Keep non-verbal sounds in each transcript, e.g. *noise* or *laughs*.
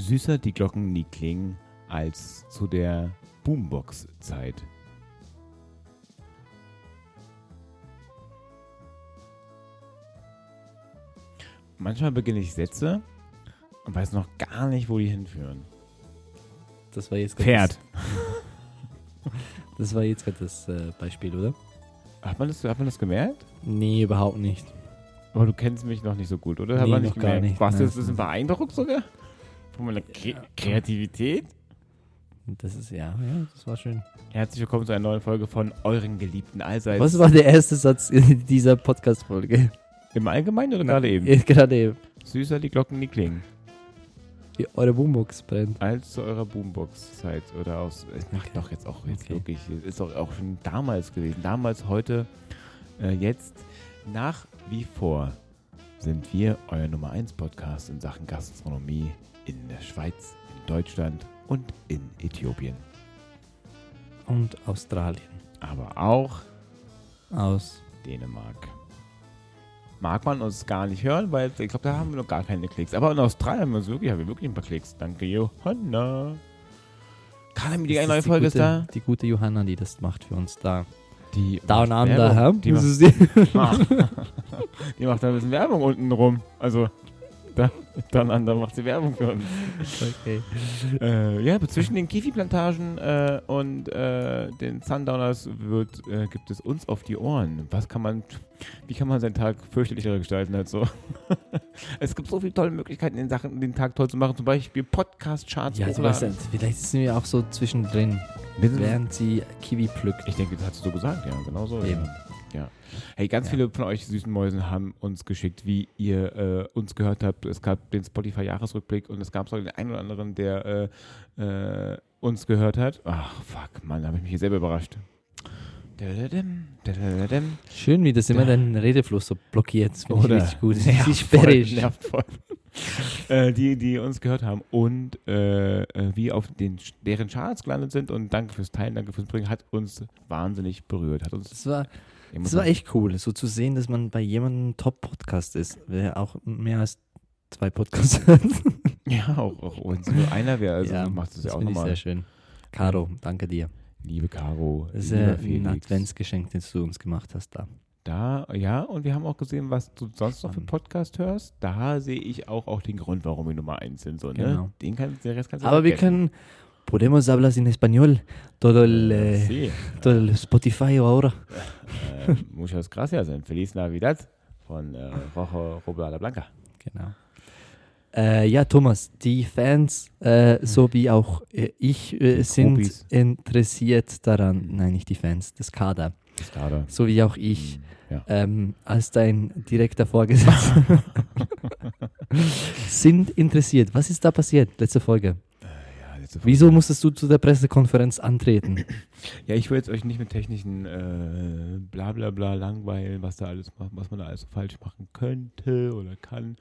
süßer die Glocken nie klingen als zu der Boombox-Zeit. Manchmal beginne ich Sätze und weiß noch gar nicht, wo die hinführen. Das war jetzt Pferd. Das, *laughs* das war jetzt gerade das äh, Beispiel, oder? Hat man, das, hat man das gemerkt? Nee, überhaupt nicht. Aber du kennst mich noch nicht so gut, oder? Hat Nee, man noch nicht gar gemerkt. nicht. Warst du jetzt ein bisschen beeindruckt sogar? Kre Kreativität? Das ist, ja, ja, das war schön. Herzlich willkommen zu einer neuen Folge von euren geliebten Allseits. Was war der erste Satz in dieser Podcast-Folge? Im Allgemeinen oder gerade eben? *laughs* Gerade eben. Süßer die Glocken nie klingen. Wie eure Boombox brennt. Als zu eurer Boombox-Zeit oder aus. Es macht Okay. doch jetzt auch jetzt Okay. wirklich. Ist doch auch schon damals gewesen. Damals, heute, äh, jetzt. Nach wie vor sind wir euer Nummer 1 Podcast in Sachen Gastronomie in der Schweiz, in Deutschland und in Äthiopien. Und Australien. Aber auch Aus. Dänemark. Mag man uns gar nicht hören, weil ich glaube, da haben wir noch gar keine Klicks. Aber in Australien haben wir, wirklich, haben wir wirklich ein paar Klicks. Danke, Johanna. Karl, die Das neue Folge ist da. Die gute Johanna, die das macht für uns da. Die Down macht Under? Werbung. *laughs* Die macht, die macht da ein bisschen Werbung unten rum. Also, da, *laughs* Down Under macht sie Werbung für uns. okay. Äh, ja, aber zwischen den Kiwi-Plantagen äh, und äh, den Sundowners wird, äh, gibt es uns auf die Ohren. Was kann man, wie kann man seinen Tag fürchterlicher gestalten als so? *laughs* es gibt so viele tolle Möglichkeiten, den, Sachen, den Tag toll zu machen. Zum Beispiel Podcast-Charts. Ja. Sebastian, vielleicht sind wir auch so zwischendrin, während sie Kiwi pflückt. Ich denke, das hast du so gesagt, ja, genau so. Eben. Ja. Hey, ganz Ja. viele von euch süßen Mäusen haben uns geschickt, wie ihr äh, uns gehört habt. Es gab den Spotify-Jahresrückblick und es gab auch den einen oder anderen, der äh, äh, uns gehört hat. Ach, fuck, Mann, da habe ich mich hier selber überrascht. Schön, wie das immer deinen Redefluss so blockiert. Das finde ich richtig gut. Das Nervt ist sperrig. voll, nervt voll. äh, die, die uns gehört haben und äh, wie auf den, deren Charts gelandet sind und danke fürs Teilen, danke fürs Bringen, hat uns wahnsinnig berührt. Hat uns Das war, das war sagen, echt cool, so zu sehen, dass man bei jemandem Top-Podcast ist, der auch mehr als zwei Podcasts *laughs* hat. Ja, auch, auch wenn es nur einer wäre, also du machst es ja auch nochmal. sehr schön. Caro, danke dir. Liebe Caro, Das ist äh, ein. Adventsgeschenk, das du uns gemacht hast da. Da, ja, und wir haben auch gesehen, was du sonst noch für. Podcast hörst. Da sehe ich auch, auch den Grund, warum wir Nummer eins sind. So, ne? Genau. Den kann, den Rest kannst du Aber wir können, podemos hablar en español, todo el, eh, Sí. todo el Spotify ahora. *laughs* muchas gracias und Feliz Navidad von äh, Rojo Robla Blanca. Genau. Äh, ja, Thomas, die Fans, äh, so wie auch äh, ich, äh, sind Profis. interessiert daran, nein, nicht die Fans, das Kader, Das Kader. so wie auch ich, Hm, Ja. ähm, als dein direkter Vorgesetzter, *laughs* sind interessiert. Was ist da passiert, letzte Folge? Folge. Wieso musstest du zu der Pressekonferenz antreten? Ja, ich will jetzt euch nicht mit technischen äh, bla bla bla langweilen, was da alles was man da alles falsch machen könnte oder kann.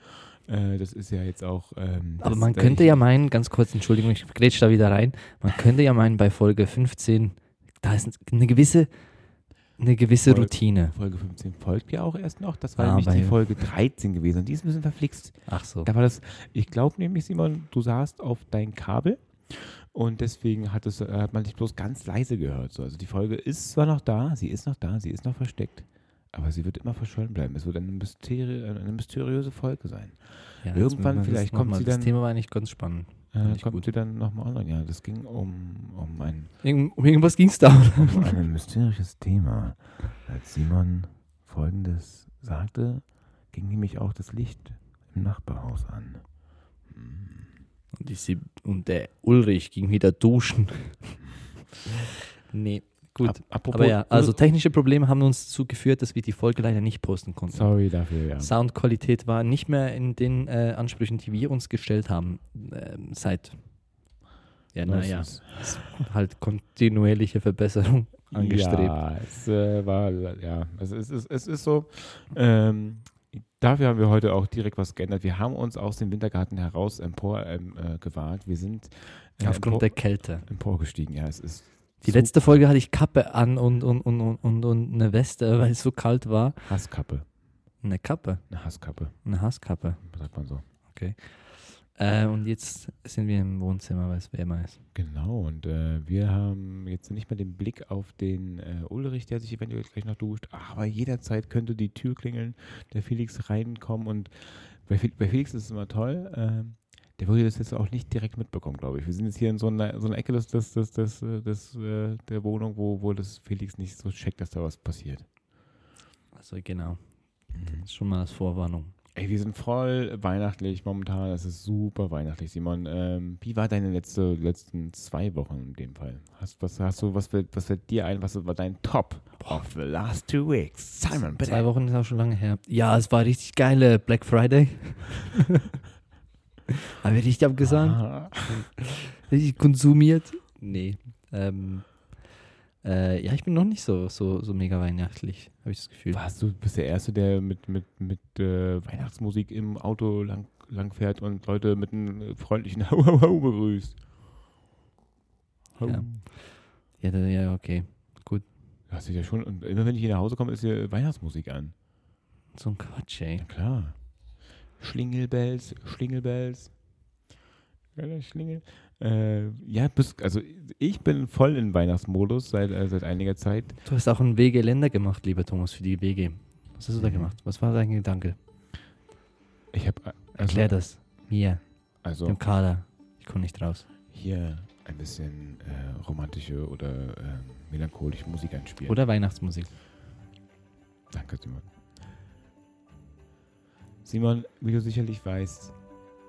Äh, das ist ja jetzt auch. Ähm, Aber man könnte ja meinen, ganz kurz, Entschuldigung, ich grätsch da wieder rein, man könnte ja meinen, bei Folge 15, da ist eine gewisse, eine gewisse Folge- Routine. Folge 15 folgt ja auch erst noch. Das war Ah, nämlich die Folge 13 gewesen. Und die ist ein bisschen verflixt. Ach so. Da war das, ich glaube nämlich, Simon, du saßt auf dein Kabel und deswegen hat, es, äh, hat man dich bloß ganz leise gehört. So. Also die Folge ist zwar noch da, sie ist noch da, sie ist noch versteckt, aber sie wird immer verschollen bleiben. Es wird eine, Mysteri eine mysteriöse Folge sein. Ja, Irgendwann vielleicht kommt sie dann- Das Thema war eigentlich ganz spannend. Äh, kommt gut. sie dann nochmal online? Ja, das ging um, um, ein, Irgend, um irgendwas ging es da. um ein mysteriöses Thema. Als Simon folgendes sagte, ging nämlich auch das Licht im Nachbarhaus an. Hm. Und, Sib und der Ulrich ging wieder duschen. nee, gut. Ap- apropos, Aber ja, also technische Probleme haben uns dazu geführt, dass wir die Folge leider nicht posten konnten. sorry dafür, ja. Soundqualität war nicht mehr in den äh, Ansprüchen, die wir uns gestellt haben, ähm, seit, ja, naja, halt kontinuierliche Verbesserung angestrebt. Ja, es äh, war, ja, es ist, es, es ist so. Ähm, dafür haben wir heute auch direkt was geändert. Wir haben uns aus dem Wintergarten heraus empor ähm, äh, gewagt. Wir sind äh, Aufgrund empor, der Kälte. emporgestiegen. Ja, es ist Die so letzte Folge hatte ich Kappe an und, und, und, und, und, eine Weste, *laughs* weil es so kalt war. Hasskappe. Eine Kappe, Eine Hasskappe, eine Hasskappe. sagt man so. Äh, und jetzt sind wir im Wohnzimmer, weil es wärmer ist. Genau, und äh, wir haben jetzt nicht mehr den Blick auf den äh, Ulrich, der sich eventuell gleich noch duscht, aber jederzeit könnte die Tür klingeln, der Felix reinkommen und bei, bei Felix ist es immer toll, ähm, der würde das jetzt auch nicht direkt mitbekommen, glaube ich. Wir sind jetzt hier in so einer, so einer Ecke des, des, des, des, äh, des, äh, der Wohnung, wo, wo das Felix nicht so checkt, dass da was passiert. Also genau. Das ist schon mal als Vorwarnung. Ey, wir sind voll weihnachtlich momentan. Es ist super weihnachtlich, Simon. Ähm, wie war deine letzte, letzten zwei Wochen in dem Fall? Hast, was hast du, was fällt, was fällt dir ein? Was war dein Top of the last two weeks? Simon, bitte. Zwei Wochen ist auch schon lange her. Ja, es war richtig geile Black Friday. *laughs* Habe ich richtig abgesagt? Richtig konsumiert? Nee. Ähm, äh, ja, ich bin noch nicht so, so, so mega weihnachtlich, habe ich das Gefühl. Warst du bist der Erste, der mit, mit, mit äh, Weihnachtsmusik im Auto lang, lang fährt und Leute mit einem äh, freundlichen *laughs* Hau, Hau, Hau begrüßt? Hau. Ja. Ja, da, ja, okay. Das ist ja schon, und immer wenn ich hier nach Hause komme, ist hier Weihnachtsmusik an. So ein Quatsch, ey. Ja, klar. Schlingelbells, Schlingelbells. Schlingel. Äh, ja, bis, also ich bin voll in Weihnachtsmodus seit, äh, seit einiger Zeit. Du hast auch ein WG-Länder gemacht, lieber Thomas, für die WG. Was hast du da Mhm. gemacht? Was war dein Gedanke? Ich habe also, Erklär das. Mir, also dem Kader. Ich komme nicht raus. hier ein bisschen äh, romantische oder äh, melancholische Musik einspielen. Oder Weihnachtsmusik. Danke, Simon. Simon, wie du sicherlich weißt,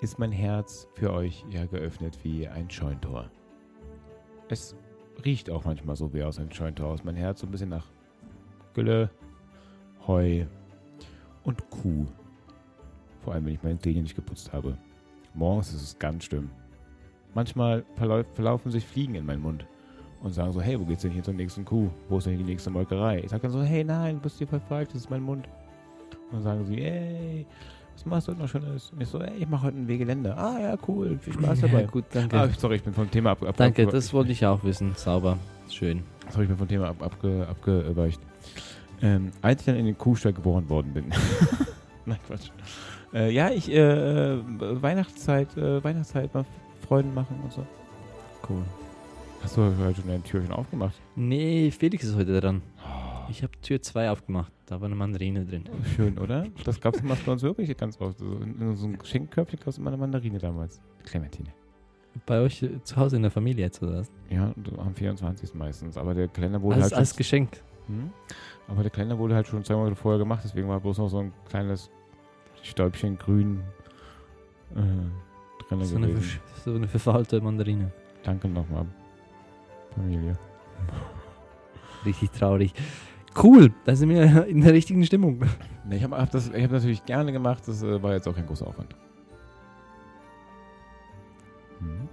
ist mein Herz für euch ja geöffnet wie ein Scheuntor. Es riecht auch manchmal so wie aus einem Scheuntor aus. Mein Herz so ein bisschen nach Gülle, Heu und Kuh. Vor allem, wenn ich meine Zähne nicht geputzt habe. Morgens ist es ganz schlimm. Manchmal verlau verlaufen sich Fliegen in meinen Mund und sagen so, hey, wo geht's denn hier zur nächsten Kuh? Wo ist denn die nächste Molkerei? Ich sage dann so, hey, nein, du bist hier falsch, das ist mein Mund. Und dann sagen sie, hey, was machst du heute noch Schönes? Und ich so, ey, ich mache heute ein Wegelände. Ah, ja, cool, viel Spaß dabei. Ja, gut, danke. Ah, sorry, ich bin vom Thema ab, ab danke, ab, das wollte ich auch wissen. Sauber. Schön. sorry, ich bin vom Thema ab, abge, abgeweicht. Ähm, als ich dann in den Kuhstall geboren worden bin. *laughs* Nein, Quatsch. Äh, ja, ich, äh, äh, Weihnachtszeit, äh, Weihnachtszeit mal Freuden machen und so. Cool. Hast du heute schon dein Türchen aufgemacht? Nee, Felix ist heute dran. Ich habe Tür 2 aufgemacht. Da war eine Mandarine drin. schön, oder? *laughs* Das gab es bei uns wirklich ganz oft. So in, in so einem Geschenkkörbchen gab es immer eine Mandarine damals. Clementine. Bei euch äh, zu Hause in der Familie jetzt, oder was? Ja, am 24. meistens. Aber der Kalender wurde Als, halt als schon, Geschenk. hm? Aber der Kalender wurde halt schon zwei Monate vorher gemacht, deswegen war bloß noch so ein kleines Stäubchen grün äh, drin So eine, gewesen. versch- so eine verfaulte Mandarine. Danke nochmal, Familie. Richtig traurig. Cool, da sind wir *laughs* in der richtigen Stimmung. Ich habe hab das ich hab natürlich gerne gemacht, das äh, war jetzt auch kein großer Aufwand. Hm?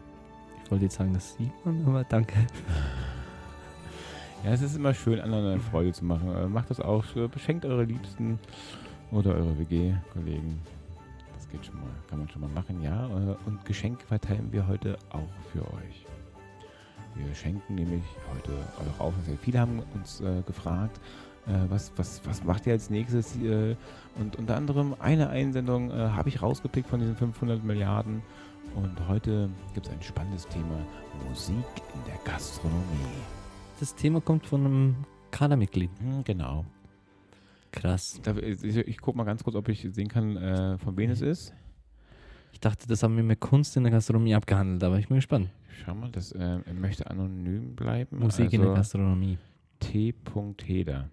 Ich wollte jetzt sagen, das sieht man, aber danke. Ja, es ist immer schön, anderen eine Freude zu machen. Äh, macht das auch. äh, Beschenkt eure Liebsten oder eure WG-Kollegen. Das geht schon mal. Kann man schon mal machen, ja. Und Geschenke verteilen wir heute auch für euch. Wir schenken nämlich heute eure Aufmerksamkeit. Viele haben uns äh, gefragt, äh, was, was, was macht ihr als nächstes? Äh, und unter anderem eine Einsendung äh, habe ich rausgepickt von diesen 500 Milliarden. Und heute gibt es ein spannendes Thema: Musik in der Gastronomie. Das Thema kommt von einem Kadermitglied. Hm, genau. Krass. Da, ich ich gucke mal ganz kurz, ob ich sehen kann, äh, von wem es ist. Ich dachte, das haben wir mit Kunst in der Gastronomie abgehandelt, aber ich bin gespannt. Schau mal, das äh, möchte anonym bleiben. Musik in der also Gastronomie. T. Heder.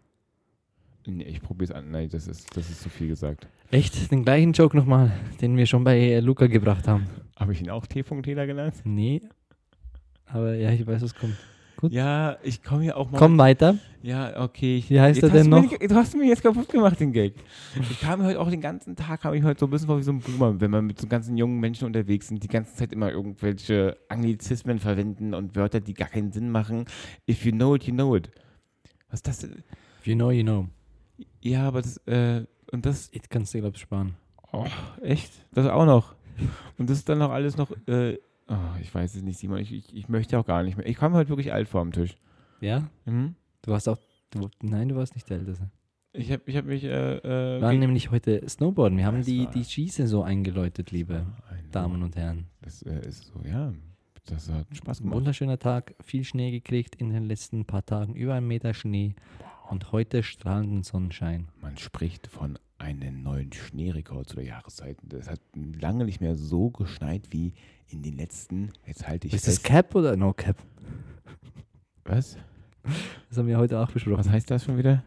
Nee, ich probiere es an. Nein, das ist, das ist zu viel gesagt. Echt? Den gleichen Joke nochmal, den wir schon bei äh, Luca gebracht haben. Habe ich ihn auch T. Heder genannt? Nee. Aber ja, ich weiß, was kommt. Gut. Ja, ich komme hier auch mal. Komm weiter. Ja, okay. Ich, Wie heißt jetzt er denn du mir noch? nicht- Du hast mir jetzt kaputt gemacht, den Gag. Ich kam mir heute auch den ganzen Tag, kam ich heute so ein bisschen vor wie so ein Boomer, wenn man mit so ganzen jungen Menschen unterwegs sind, die ganze Zeit immer irgendwelche Anglizismen verwenden und Wörter, die gar keinen Sinn machen. If you know it, you know it. Was ist das? denn? If you know, you know. Ja, aber das, äh, und das, Ich kann es dir, glaube ich, sparen. oh, echt? Das auch noch. Und das ist dann noch alles noch, äh, oh, ich weiß es nicht, Simon, ich, ich, ich möchte auch gar nicht mehr. Ich komme heute wirklich alt vor am Tisch. Ja? Mhm. Du warst auch. Du, nein, du warst nicht der Älteste. Ich habe ich hab mich. Äh, äh, Wir waren nämlich heute Snowboarden. Wir haben die, die Skisaison eingeläutet, liebe Ein- Damen und Herren. Das äh, ist so, ja. Das hat Spaß Ein gemacht. wunderschöner Tag, viel Schnee gekriegt in den letzten paar Tagen, über einen Meter Schnee und heute strahlenden Sonnenschein. Man spricht von einem neuen Schneerekord zu der Jahreszeit. Es hat lange nicht mehr so geschneit wie in den letzten. Jetzt halte ich Ist das fest. Cap oder No Cap? Was? Das haben wir heute auch besprochen. Was heißt das schon wieder?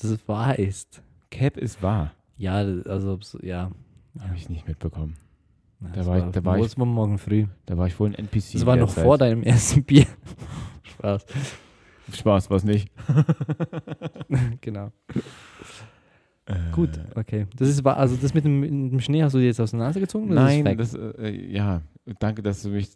dass es wahr ist. Cap ist wahr. Ja, also so- ja. Habe ich nicht mitbekommen. Ja, Da das war ich- da war ich- das war morgen früh. Da war ich wohl ein NPC. Das war noch derzeit. vor deinem ersten Bier. *laughs* Spaß. Spaß, was nicht. *laughs* genau. Äh, Gut, okay. Das ist. Also das mit dem, mit dem Schnee hast du dir jetzt aus der Nase gezogen? oder ist Nein, das äh, ja, danke, dass du mich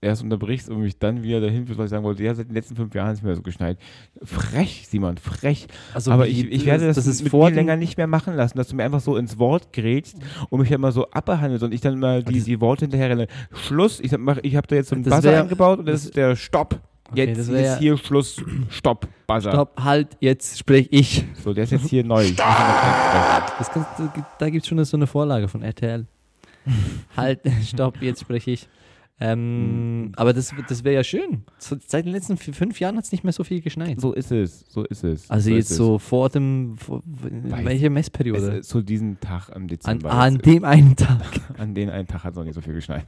erst unterbrichst und mich dann wieder dahin führst, was ich sagen wollte. Ja, seit den letzten fünf Jahren ist es mehr so geschneit. Frech, Simon, frech. Also Aber ich, ich werde das, das ist mit vor mir dem- länger nicht mehr machen lassen, dass du mir einfach so ins Wort gerätst und mich immer so abbehandelst und ich dann mal die, die Worte hinterher renne. Schluss, ich, mach, ich habe da jetzt so einen Buzzer eingebaut und das, das- ist der Stopp. Okay, Jetzt ist hier Schluss. Stopp, Buzzer. Stopp, halt, jetzt sprech ich. So, der ist jetzt hier neu. Das kannst, da gibt es schon so eine Vorlage von RTL. halt, *laughs* stopp, jetzt spreche ich. Ähm, Mhm. aber das, das wäre ja schön. Seit den letzten vier, fünf Jahren hat es nicht mehr so viel geschneit. So ist es, so ist es. also so jetzt ist so vor dem, vor, welche Es Messperiode? ist so diesen Tag im An, Dezember. an Jetzt- *laughs* dem einen Tag. An den einen Tag hat es noch nicht so viel geschneit.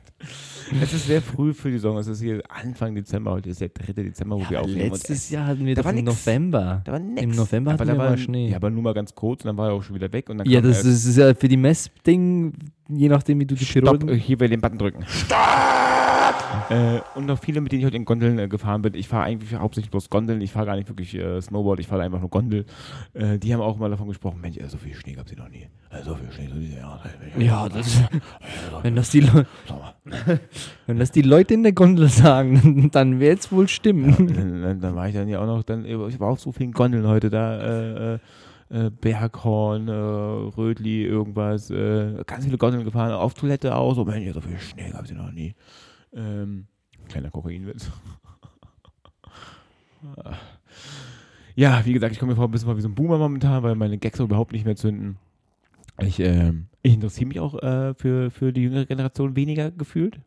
es ist sehr früh für die Saison. Es ist hier Anfang Dezember. Heute ist der 3. Dezember, wo wir Ja, aufnehmen. und letztes es- Jahr hatten wir da doch war im nix. November. Da war nix. Im November aber hatten da wir war mal Schnee. Ja, aber nur mal ganz kurz und dann war er auch schon wieder weg. Und dann Ja, das ist, ist ja für die Messding, je nachdem wie du die Stopp, Perioden... hier will den Button drücken. Äh, und noch viele, mit denen ich heute in Gondeln äh, gefahren bin. Ich fahre eigentlich hauptsächlich bloß Gondeln. Ich fahre gar nicht wirklich äh, Snowboard, ich fahre einfach nur Gondel. Äh, die haben auch mal davon gesprochen, Mensch, äh, so viel Schnee gab es hier noch nie. Äh, so viel Schnee, so diese Jahre. Ja, das, wenn, das die *laughs* wenn das die Leute in der Gondel sagen, *laughs* dann wird es wohl Ja, stimmen. dann, dann, dann war ich dann ja auch noch, dann, ich war auf so vielen Gondeln heute da, Berghorn, äh, Rödli, irgendwas, äh, ganz viele Gondeln gefahren, auf Toilette auch, so, Mensch, so viel Schnee gab es hier noch nie. Ähm, kleiner Kokainwitz. ja, wie gesagt, ich komme mir vor ein bisschen mal wie so ein Boomer momentan, weil meine Gags überhaupt nicht mehr zünden. Ich, ähm, ich interessiere mich auch äh, für, für die jüngere Generation weniger gefühlt.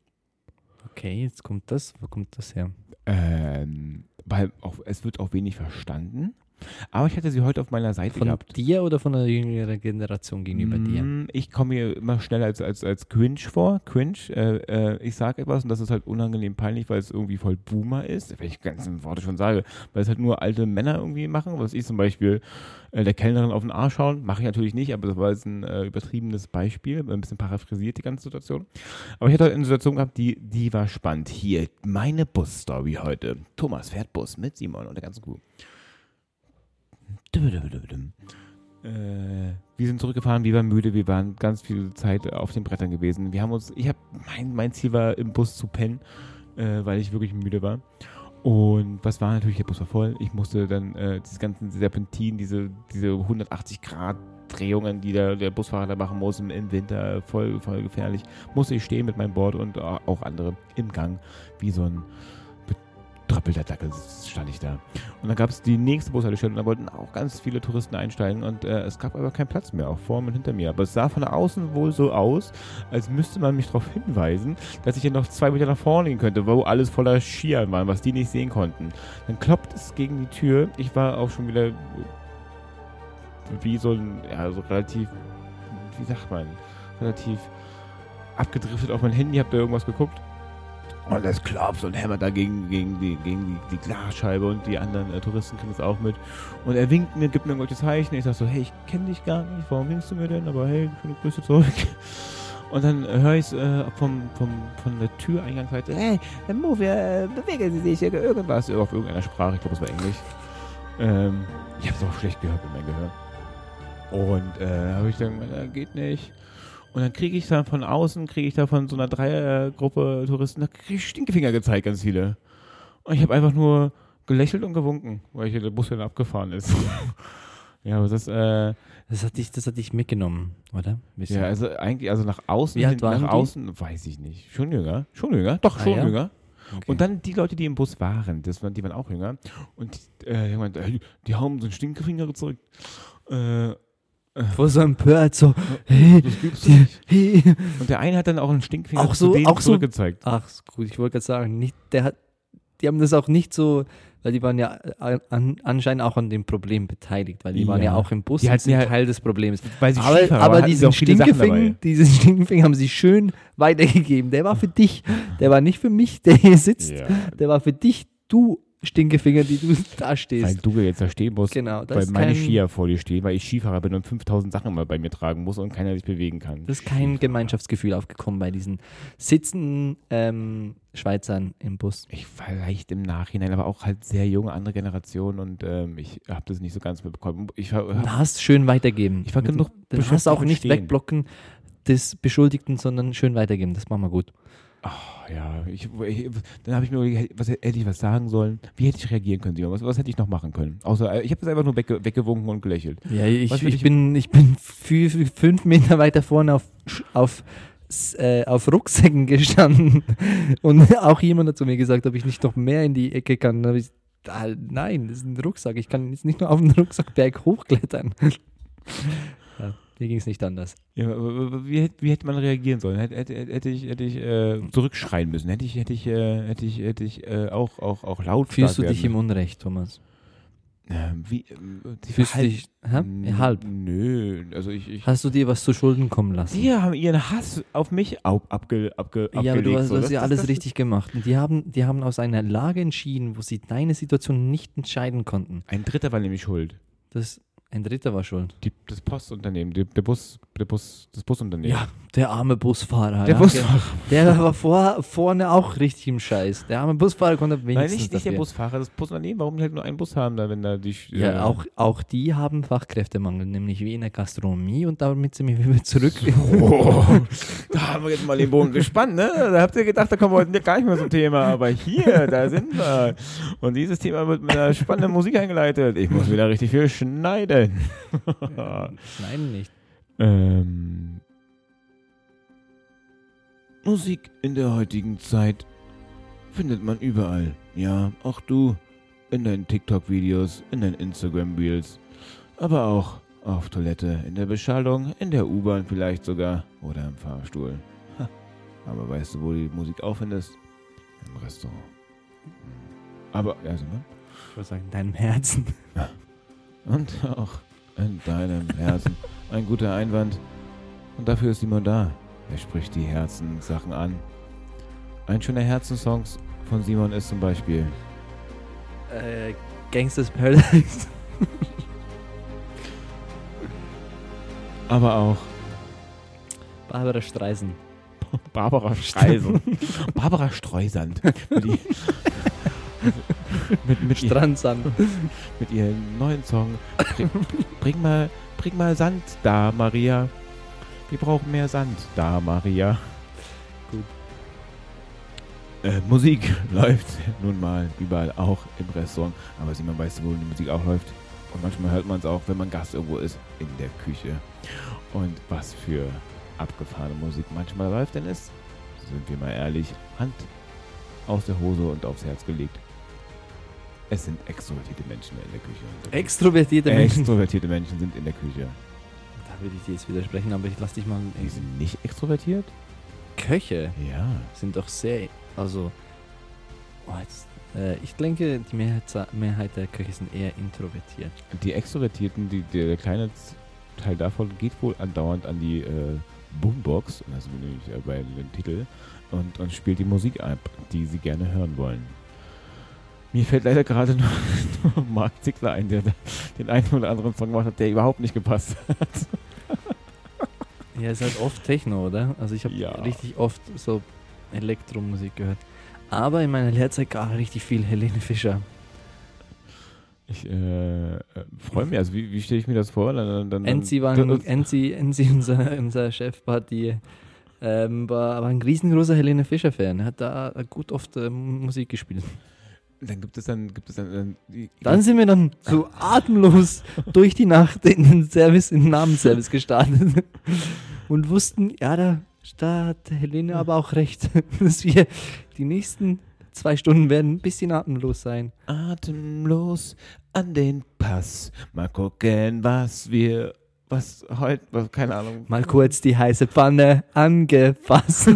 Okay, jetzt kommt das. Wo kommt das her? Ähm, weil auch, es wird auch wenig verstanden. Aber ich hatte sie heute auf meiner Seite Von gehabt. dir oder von der jüngeren Generation gegenüber dir? Mm, Ich komme mir immer schnell als, als, als cringe vor. Cringe. Äh, äh, ich sage etwas und das ist halt unangenehm peinlich, weil es irgendwie voll Boomer ist. Wenn ich ganz im Worte schon sage. Weil es halt nur alte Männer irgendwie machen. Was ich zum Beispiel äh, der Kellnerin auf den Arsch schauen. Mache ich natürlich nicht, aber das war jetzt ein äh, übertriebenes Beispiel. Ein bisschen paraphrasiert die ganze Situation. Aber ich hatte heute eine Situation gehabt, die, die war spannend. Hier, meine Bus-Story heute. Thomas fährt Bus mit Simon und der ganzen Crew. Wir sind zurückgefahren, wir waren müde, wir waren ganz viel Zeit auf den Brettern gewesen. Wir haben uns, ich habe, mein, mein Ziel war im Bus zu pennen, äh, weil ich wirklich müde war. Und was war natürlich, der Bus war voll. Ich musste dann äh, diese ganzen Serpentinen, diese, diese 180 Grad Drehungen, die der, der Busfahrer da machen muss im, im Winter, voll, voll gefährlich, musste ich stehen mit meinem Board und auch andere im Gang, wie so ein betröppelter Dackel stand ich da. Und dann gab es die nächste Bushaltestelle und da wollten auch ganz viele Touristen einsteigen und äh, es gab aber keinen Platz mehr, auch vor mir und hinter mir. Aber es sah von außen wohl so aus, als müsste man mich darauf hinweisen, dass ich ja noch zwei Meter nach vorne gehen könnte, wo alles voller Skier waren, was die nicht sehen konnten. Dann klopft es gegen die Tür. Ich war auch schon wieder wie so ein, ja, so relativ, wie sagt man, relativ abgedriftet auf mein Handy, hab da irgendwas geguckt. Und es klopft und hämmert da gegen, gegen, die, gegen die, die Glasscheibe und die anderen äh, Touristen kriegen es auch mit. Und er winkt mir, gibt mir irgendwelche Zeichen. Ich sag so, hey, ich kenne dich gar nicht, warum winkst du mir denn? Aber hey, schöne Grüße zurück. *laughs* Und dann äh, höre ich es äh, vom, vom, von der Türeingangsseite, hey, Herr Mo, wir äh, bewegen Sie sich, irgendwas, auf irgendeiner Sprache, ich glaube, es war Englisch. Ähm, ich habe es auch schlecht gehört mit meinem Gehör. Und äh, habe ich dann gemeint, äh, geht nicht. Und dann kriege ich dann von außen, kriege ich da von so einer Dreiergruppe Touristen, da kriege ich Stinkefinger gezeigt, ganz viele. Und ich habe einfach nur gelächelt und gewunken, weil hier der Bus dann abgefahren ist. *laughs* ja, aber das, äh, Das hat dich, das hat dich mitgenommen, oder? Ja, also eigentlich, also nach außen, Wie alt nach die? außen, weiß ich nicht. Schon jünger, schon jünger, doch, Ah, schon ja? jünger. Okay. Und dann die Leute, die im Bus waren, das waren, die waren auch jünger. Und äh, die, hey, die haben so einen Stinkefinger gezeigt. Äh, Vor so einem Bird so, hey, das gibt's nicht. hey. Und der eine hat dann auch einen Stinkfinger Auch zu so- denen auch so- zurückgezeigt. Ach, ist gut, ich wollte gerade sagen, nicht, der hat, die haben das auch nicht so, weil die waren ja äh, an, anscheinend auch an dem Problem beteiligt, weil die waren ja Ja. auch im Bus Die und sind ja- Teil des Problems. Weil sie Aber, Skifahrer aber diesen. Stinkefinger, diesen Stinkefinger haben sie schön weitergegeben. Der war für dich, der war nicht für mich, der hier sitzt. Ja. Der war für dich, du Stinkefinger, die du *laughs* da Weil stehst. du jetzt da stehen musst, Genau, weil meine kein- Skier vor dir stehen, weil ich Skifahrer bin und 5000 Sachen immer bei mir tragen muss und keiner sich bewegen kann. Das ist kein Gemeinschaftsgefühl aufgekommen bei diesen sitzenden ähm, Schweizern im Bus. Ich vielleicht im Nachhinein, aber auch halt sehr junge, andere Generation und ähm, ich habe das nicht so ganz mitbekommen. Ich war, Und hast schön weitergeben. Ich war genug Du hast auch nicht Stehen. wegblocken des Beschuldigten, sondern schön weitergeben. Das machen wir gut. Oh, ja, ich, ich, dann habe ich mir überlegt, was hätte ich was sagen sollen? Wie hätte ich reagieren können, Simon? Was, was hätte ich noch machen können? Außer, äh, ich habe das einfach nur wegge weggewunken und gelächelt. Ja, ich, ich, ich- bin, ich bin fü- fü- fünf Meter weiter vorne auf, auf, äh, auf Rucksäcken gestanden *laughs* und auch jemand hat zu mir gesagt, ob ich nicht noch mehr in die Ecke kann. Dann hab ich, ah, nein, das ist ein Rucksack. Ich kann jetzt nicht nur auf den Rucksackberg hochklettern. *laughs* ja, mir ging es nicht anders. Ja, wie, hätte- wie hätte man reagieren sollen? Hätte, hätte, hätte ich, hätte ich äh, zurückschreien müssen? Hätte ich, hätte ich, äh, hätte ich, hätte ich äh, auch, auch, auch laut Fühlst du dich im Unrecht, Thomas? ähm, wie, die Fühlst du dich hä? Halb? Nö, also ich, ich Hast du dir was zu Schulden kommen lassen? die haben ihren Hass auf mich ab, abge, abge, Ja, aber du hast, so. Das- ja alles das- richtig gemacht. Und die haben, die haben aus einer Lage entschieden, wo sie deine Situation nicht entscheiden konnten. Ein Dritter war nämlich schuld. Das, ein Dritter war schuld. Die, das Postunternehmen, die, der Bus, der Bus, das Busunternehmen. Ja, der arme Busfahrer. Der ja. Busfahrer. Der, war vor, vorne auch richtig im Scheiß. Der arme Busfahrer konnte wenigstens Nein, nicht, nicht der. Busfahrer, das Busunternehmen. Warum die halt nur einen Bus haben, wenn da die. äh, Ja, auch, auch die haben Fachkräftemangel, nämlich wie in der Gastronomie und damit sind wir wieder zurück. *laughs* Oh, da haben wir jetzt mal den Bogen gespannt, ne? Da habt ihr gedacht, da kommen wir heute gar nicht mehr zum Thema. Aber hier, da sind wir. Und dieses Thema wird mit einer spannenden Musik eingeleitet. Ich muss wieder richtig viel schneiden. Nein, nicht. Ähm, Musik in der heutigen Zeit findet man überall. Ja, auch du. In deinen TikTok-Videos, in deinen Instagram-Reels. Aber auch auf Toilette, in der Beschallung, in der U-Bahn vielleicht sogar. Oder im Fahrstuhl. Ha. Aber weißt du, wo du die Musik auffindest? Im Restaurant. Aber, ja, Simon. Ich würde sagen, in deinem Herzen. Und auch in deinem Herzen. *laughs* Ein guter Einwand. Und dafür ist Simon da. Er spricht die Herzenssachen an. Ein schöner Herzenssong von Simon ist zum Beispiel Äh, Gangsters Paradise. *laughs* aber auch Barbara Streisand. *laughs* Barbara Streisand. *laughs* Barbara Streusand. Mit, mit, Strandsand. mit ihrem neuen Song. Bring, bring, mal, bring mal Sand da, Maria. Wir brauchen mehr Sand da, Maria. Gut. Äh, Musik *laughs* läuft nun mal überall, auch im Restaurant. Aber Simon weiß, wo die Musik auch läuft. Und manchmal hört man es auch, wenn man Gast irgendwo ist, in der Küche. Und was für abgefahrene Musik manchmal läuft, denn es, sind wir mal ehrlich, Hand aus der Hose und aufs Herz gelegt. Es sind extrovertierte Menschen in der Küche. Extrovertierte Menschen. Extrovertierte Menschen sind in der Küche. Da würde ich dir jetzt widersprechen, aber ich lass dich mal. Die sind nicht extrovertiert? Köche Ja. sind doch sehr. Also. Oh, jetzt, äh, ich denke, die Mehrheit, Mehrheit der Köche sind eher introvertiert. Die Extrovertierten, die, der kleine Teil davon geht wohl andauernd an die äh, Boombox, ist nämlich äh, bei dem Titel, und, und spielt die Musik ab, die sie gerne hören wollen. Mir fällt leider gerade *laughs* nur, nur Mark Zickler ein, der den einen oder anderen Song gemacht hat, der überhaupt nicht gepasst hat. *laughs* Ja, es ist halt oft Techno, oder? Also ich habe Ja. richtig oft so Elektromusik gehört. Aber in meiner Lehrzeit gar richtig viel Helene Fischer. Ich äh, äh, freue mich, also wie, wie stelle ich mir das vor? Dann, dann, Enzi war, dann- ein, Enzi, Enzi unser, unser Chef, war, die, ähm, war, war ein riesengroßer Helene Fischer-Fan. Er hat da gut oft ähm, Musik gespielt. Dann gibt es dann, gibt es dann, dann die, Dann sind wir dann so atemlos *laughs* durch die Nacht in den Service, in den Namensservice gestartet *laughs* und wussten, ja, da, da hat Helene aber auch recht, *laughs* dass wir die nächsten zwei Stunden werden ein bisschen atemlos sein. Atemlos an den Pass. Mal gucken, was wir, was heute, was, keine Ahnung. Mal kurz die heiße Pfanne angefasst. *laughs*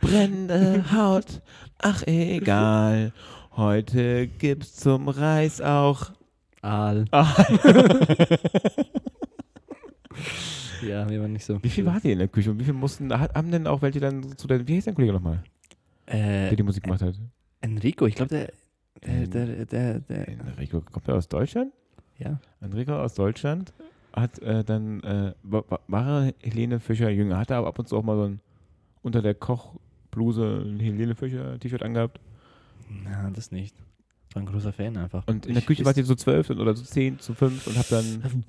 Brennende Haut, ach egal. Heute gibt's zum Reis auch Aal. Aal. *laughs* Ja, wir waren nicht so. Wie viel war die in der Küche und wie viel mussten, haben denn auch welche dann zu deinem, wie hieß dein Kollege nochmal, der Äh, die Musik gemacht hat? Enrico, ich glaube, der, der, der, der, der, Enrico, kommt er aus Deutschland? Ja. Enrico aus Deutschland hat äh, dann, äh, wa- wa- war Helene Fischer jünger, hat er aber ab und zu auch mal so ein, unter der Kochbluse ein Helene Fischer T-Shirt angehabt. Na, das nicht. War ein großer Fan einfach. Und in der Ich- Küche wart ihr so zwölf oder so zehn, zu fünf und habt dann,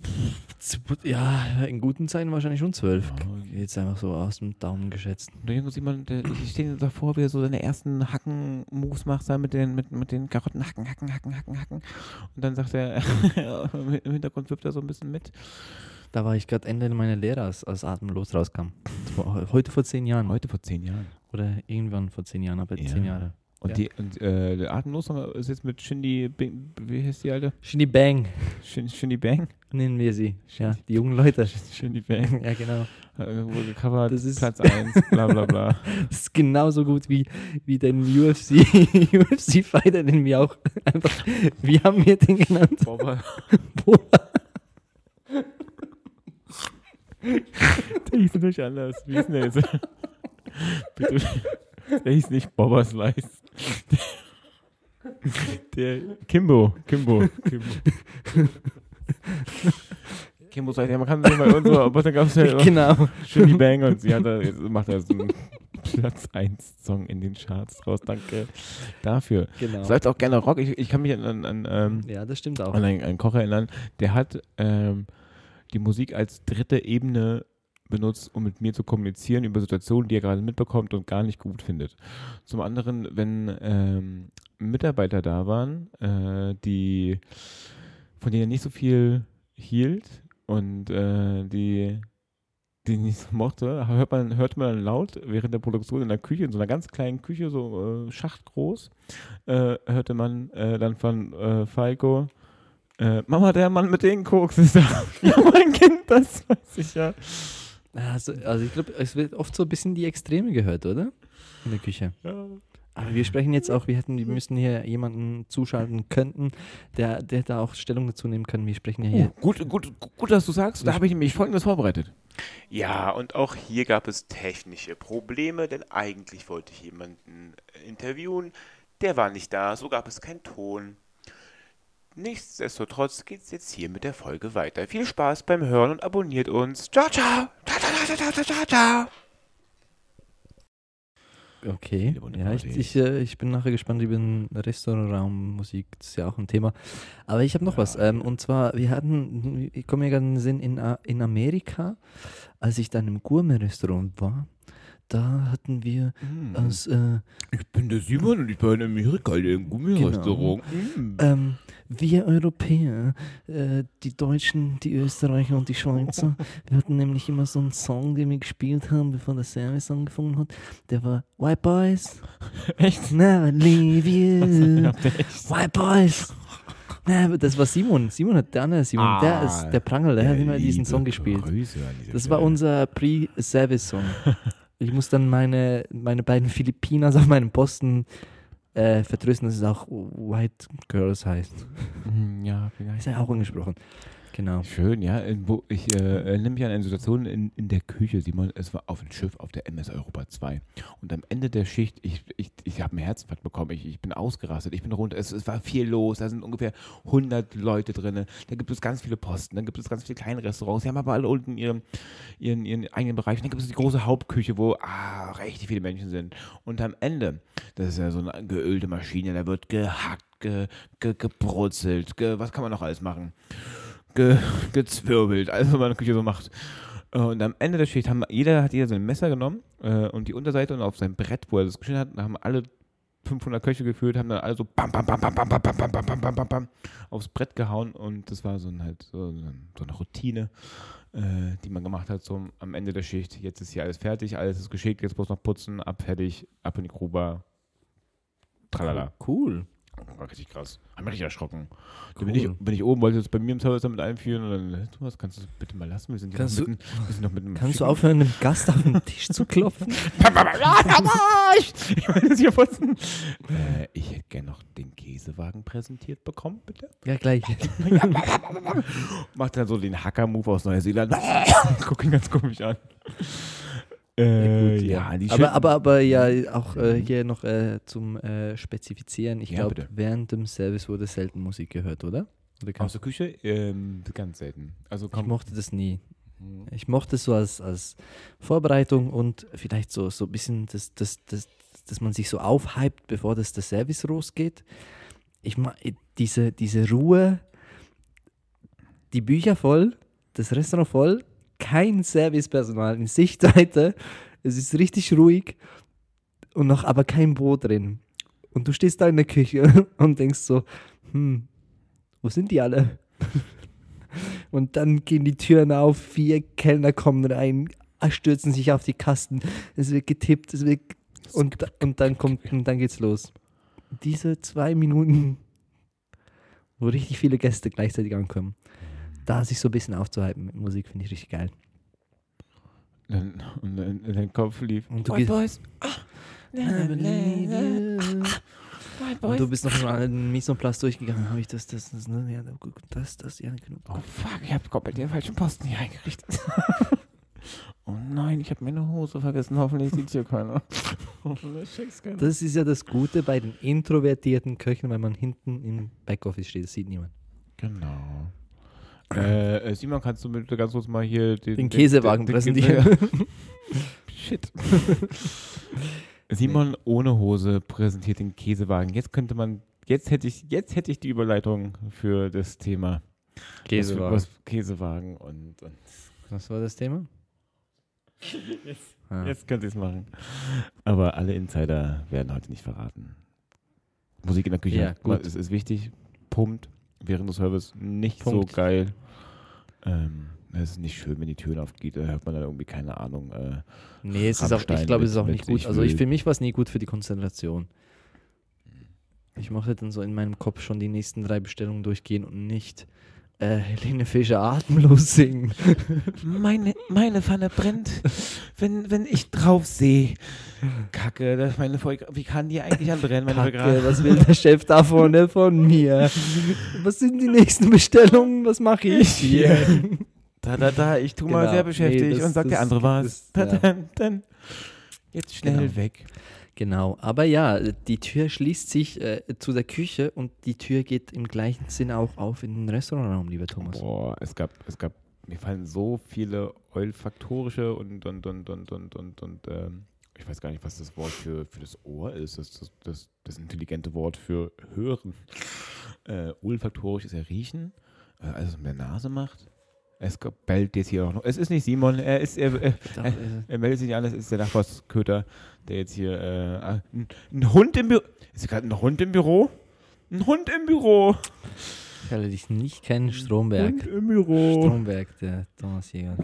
Ja, in guten Zeiten wahrscheinlich schon zwölf. Ja. Jetzt einfach so aus dem Daumen geschätzt. Und dann sieht man, der, ich stehe davor, wie er so seine ersten Hacken-Moves macht, da mit den, mit, mit den Karotten hacken, hacken, hacken, hacken, hacken. Und dann sagt er, *laughs* im Hintergrund wirft er so ein bisschen mit. Da war ich gerade Ende meiner Lehre, als, als Atemlos rauskam. Heute vor zehn Jahren. Heute vor zehn Jahren. Oder irgendwann vor zehn Jahren, aber Ja. zehn Jahre. Und, Ja. die, und äh, der Atemlos ist jetzt mit Shindy, Bing- wie heißt die alte? Shindy Bang Shin, Shindy Bang? nennen wir sie. Ja, die jungen Leute. *laughs* Shindy Bang. ja, genau. Wurde gecovert, Das ist- Platz *laughs* 1, bla bla bla. Das ist genauso gut wie, wie den UFC, UFC-Fighter, *laughs* den wir auch einfach, wie haben wir den genannt? Bobber. Boba. Der hieß natürlich anders. Wie hieß denn der jetzt? Bitte. Der hieß nicht Bobber Slice. Der Kimbo. Kimbo. Kimbo. Kimbo sagt, ja, man kann sehen bei uns, aber dann gab es ja Genau. Shindy Bang und sie hat da, jetzt macht er so einen Platz 1 Song in den Charts draus. Danke dafür. genau. Seid auch gerne Rock. Ich, ich kann mich an, an, an ähm, Ja, das stimmt auch. an einen, einen Koch erinnern, der hat ähm, die Musik als dritte Ebene benutzt, um mit mir zu kommunizieren über Situationen, die er gerade mitbekommt und gar nicht gut findet. Zum anderen, wenn ähm, Mitarbeiter da waren, äh, die von denen er nicht so viel hielt und äh, die die nicht so mochte, hört man, hört man laut während der Produktion in der Küche, in so einer ganz kleinen Küche, so äh, schachtgroß, äh, hörte man äh, dann von äh, Falco, äh, Mama, der Mann mit den Koks ist da. *laughs* ja, mein Kind, das weiß ich ja. Also, also ich glaube, es wird oft so ein bisschen die Extreme gehört, oder? In der Küche. ja. Aber wir sprechen jetzt auch, wir hätten, wir müssen hier jemanden zuschalten könnten, der, der da auch Stellung dazu nehmen kann. Wir sprechen ja hier. Oh, gut, gut, gut, dass du sagst, da habe ich nämlich Folgendes vorbereitet. Ja, und auch hier gab es technische Probleme, denn eigentlich wollte ich jemanden interviewen, der war nicht da, so gab es keinen Ton. Nichtsdestotrotz geht es jetzt hier mit der Folge weiter. Viel Spaß beim Hören und abonniert uns. Ciao, ciao. Ciao, ciao, ciao, ciao, ciao, ciao. Okay. Ja, ich, ich, äh, ich bin nachher gespannt über den Restaurantraummusik. Das ist ja auch ein Thema. Aber ich habe noch was. Ähm, und zwar, wir hatten, ich komme mir gerade in den Sinn, in, in Amerika, als ich dann im Gourmet-Restaurant war, da hatten wir als äh, Ich bin der Simon und ich war in Amerika im Gummirestaurant. ähm, wir Europäer, äh, die Deutschen, die Österreicher und die Schweizer, wir hatten nämlich immer so einen Song, den wir gespielt haben, bevor der Service angefangen hat. Der war White Boys, *laughs* Echt? never leave you. *laughs* White Boys. Na, das war Simon. Simon hat der andere Simon. der Ah, ist der Prangel, der hat immer diesen Song gespielt. Das war unser Pre-Service-Song. *laughs* Ich muss dann meine, meine beiden Filipinas auf meinem Posten äh, vertrösten, dass es auch White Girls heißt. Mhm, Ja, Ist vielleicht. ja auch angesprochen. Genau. Schön, ja. äh, ich äh, erinnere mich an eine Situation in, in der Küche, Simon. Es war auf dem Schiff auf der MS Europa 2. Und am Ende der Schicht, ich, ich, ich habe einen Herzinfarkt bekommen. Ich, ich bin ausgerastet. Ich bin runter. Es, es war viel los. Da sind ungefähr 100 Leute drin. Da gibt es ganz viele Posten. Dann gibt es ganz viele kleine Restaurants. Die haben aber alle unten ihren, ihren, ihren eigenen Bereich. Und dann gibt es die große Hauptküche, wo ah, richtig viele Menschen sind. Und am Ende, das ist ja so eine geölte Maschine, da wird gehackt, ge, ge, gebrutzelt. Ge, was kann man noch alles machen? Ge, gezwirbelt, alles, was man in Küche so macht. Äh, Und am Ende der Schicht haben jeder hat jeder so ein Messer genommen äh, und die Unterseite und auf sein Brett, wo er das geschnitten hat, haben alle 500 Köche geführt, haben dann alle so bam, bam, bam, bam, bam, bam, bam, bam, bam, bam, bam, bam, aufs Brett gehauen und das war so, ein, halt so, so eine Routine, äh, die man gemacht hat, so am Ende der Schicht. Jetzt ist hier alles fertig, alles ist geschickt, jetzt bloß noch putzen, ab, fertig, ab in die Gruber. Tralala. Cool. War richtig krass. Hab mich richtig erschrocken. Cool. bin, ich, bin ich oben, wollte jetzt bei mir im Service damit einführen und dann, Thomas, kannst du das bitte mal lassen? Wir sind hier Kannst noch du- mitten, wir sind noch mit einem Kannst du aufhören, einem Gast auf den Tisch zu klopfen? *laughs* Ich meine, das hier putzen. Äh, ich hätte gerne noch den Käsewagen präsentiert bekommen, bitte. Ja, gleich. *laughs* Macht dann so den Hacker-Move aus Neuseeland. *laughs* Guck ihn ganz komisch an. Äh, Ja, gut, ja, die aber, aber, aber ja, auch äh, hier noch äh, zum äh, Spezifizieren. Ich Ja, glaube, während dem Service wurde selten Musik gehört, oder? oder aus der Küche? Ähm, ganz selten. Also ich mochte das nie. Hm. Ich mochte es so als, als Vorbereitung und vielleicht so, so ein bisschen, dass, dass, dass, dass man sich so aufhypt, bevor das der Service losgeht. Ich ma diese, diese Ruhe, die Bücher voll, das Restaurant voll, kein Servicepersonal in Sichtweite. Es ist richtig ruhig und noch aber kein Brot drin. Und du stehst da in der Küche *laughs* und denkst so, hm, wo sind die alle? *laughs* Und dann gehen die Türen auf, vier Kellner kommen rein, stürzen sich auf die Kasten, es wird getippt, es wird und, und dann kommt und dann geht's los. Diese zwei Minuten, wo richtig viele Gäste gleichzeitig ankommen, da sich so ein bisschen aufzuhalten mit Musik, finde ich richtig geil. Dann, und dann in deinem Kopf lief. Und du, White Boys. Ah, you. White und du bist noch mal en place durchgegangen. Habe ich das, das, das, ne? Ja, gut, das, das, ja, genug. Oh fuck, ich habe komplett den falschen Posten hier eingerichtet. *laughs* oh nein, ich habe meine Hose vergessen. Hoffentlich sieht hier keiner. Hoffentlich checkt's keiner. Das ist ja das Gute bei den introvertierten Köchen, weil man hinten im Backoffice steht. Das sieht niemand. Genau. Äh, äh, Simon, kannst du bitte ganz kurz mal hier den, Den Käsewagen den- präsentieren. *laughs* Shit. *laughs* Simon ohne Hose präsentiert den Käsewagen. Jetzt könnte man, jetzt hätte ich, jetzt hätte ich die Überleitung für das Thema. Was, was, Käsewagen und, und Was war das Thema? *laughs* Ah. Jetzt könnt ihr es machen. Aber alle Insider werden heute nicht verraten. Musik in der Küche, Ja, gut. es ist wichtig. Pumpt. Während des Service nicht Punkt. so geil. Ähm, es ist nicht schön, wenn die Türen aufgeht. Da hört man dann irgendwie, keine Ahnung. Äh, Nee, es ist auch, ich glaube, es ist auch nicht gut. ich Also ich, für mich war es nie gut für die Konzentration. Ich mochte dann so in meinem Kopf schon die nächsten drei Bestellungen durchgehen und nicht äh, Helene Fischer atemlos singen. meine, meine Pfanne brennt, wenn, wenn ich drauf sehe. Kacke, das meine Folge. Wie kann die eigentlich anbrennen, meine Kacke, was will der Chef da vorne von mir? Was sind die nächsten Bestellungen? Was mache ich hier? Da, da, da, ich tu mal Genau. sehr Nee, beschäftigt das- und sagt der das andere gibt was. es, Da, ja. dann, dann. Jetzt schnell Genau. weg. Genau, aber ja, die Tür schließt sich äh, zu der Küche und die Tür geht im gleichen Sinne auch auf in den Restaurantraum, lieber Thomas. Boah, es gab, es gab, mir fallen so viele olfaktorische und, und, und, und, und, und, und ähm, ich weiß gar nicht, was das Wort für, für das Ohr ist. Das, das, das, das intelligente Wort für hören. Äh, olfaktorisch ist ja riechen, äh, also was mit der Nase macht. Es bellt jetzt hier auch noch. Es ist nicht Simon, er ist, er, er, äh, er meldet sich an, es ist der Nachbarsköter, der jetzt hier, äh, ah, ein, ein Hund im Büro, ist gerade ein Hund im Büro? Ein Hund im Büro. ich werde dich nicht kennen, Stromberg. Hund im Büro. Stromberg, der Thomas Jäger.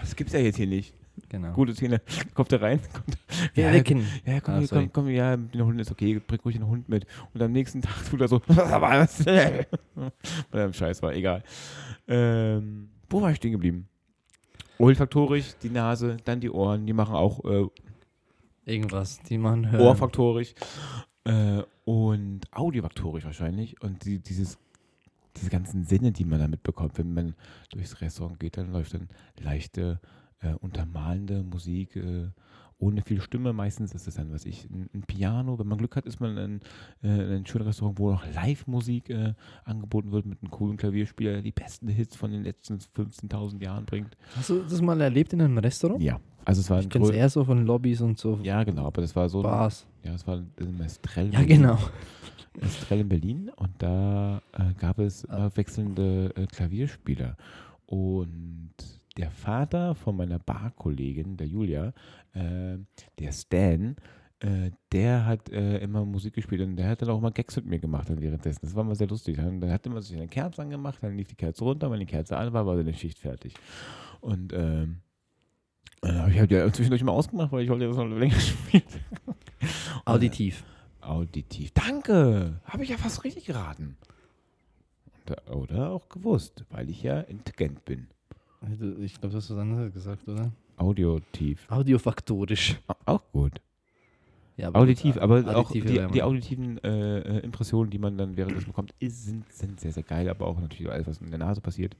Das gibt's ja jetzt hier nicht. Genau. Gute Szene. Kommt er rein? Kommt, Wir ja, wecken. ja, komm, Ah, hier, komm, komm, ja, der Hund ist okay, bring ruhig den Hund mit. Und am nächsten Tag tut er so, *laughs* was? Weil er im Scheiß war, egal. Ähm, wo war ich stehen geblieben? Olfaktorisch, die Nase, dann die Ohren, die machen auch äh, Irgendwas, die man hört. ohrfaktorisch äh, und audiofaktorisch wahrscheinlich. Und die, dieses, diese ganzen Sinne, die man da mitbekommt, wenn man durchs Restaurant geht, dann läuft dann leichte, äh, untermalende Musik äh, ohne viel Stimme. Meistens ist es dann, was ich, ein, ein Piano. Wenn man Glück hat, ist man in, äh, in einem schönen Restaurant, wo noch Live-Musik äh, angeboten wird mit einem coolen Klavierspieler, der die besten Hits von den letzten 15.000 Jahren bringt. Hast du das mal erlebt in einem Restaurant? Ja, also es war ein Ich kenne es eher so von Lobbys und so. Ja, genau, aber das war so. ein- Bars. Ja, es war ein Mestrel. Ja, genau. *laughs* Estrell in Berlin und da äh, gab es immer wechselnde äh, Klavierspieler. Und der Vater von meiner Barkollegin, der Julia, äh, der Stan, äh, der hat äh, immer Musik gespielt und der hat dann auch immer Gags mit mir gemacht dann währenddessen. Das war mal sehr lustig. Dann, dann hat immer sich eine Kerze angemacht, dann lief die Kerze runter, wenn die Kerze an war, war seine Schicht fertig. Und ähm, dann habe ich halt ja zwischendurch mal ausgemacht, weil ich wollte das noch länger *laughs* spielen. Auditiv. Auditiv. Danke! Habe ich ja fast richtig geraten. Und, oder auch gewusst, weil ich ja intelligent bin. Ich glaube, du hast was anderes gesagt, oder? Audiotief. Audiofaktorisch. Au- Auch gut. Ja, Auditiv, gut, aber auditive auch die, die auditiven äh, äh, Impressionen, die man dann währenddessen bekommt, ist, sind, sind sehr, sehr geil, aber auch natürlich alles, was in der Nase passiert.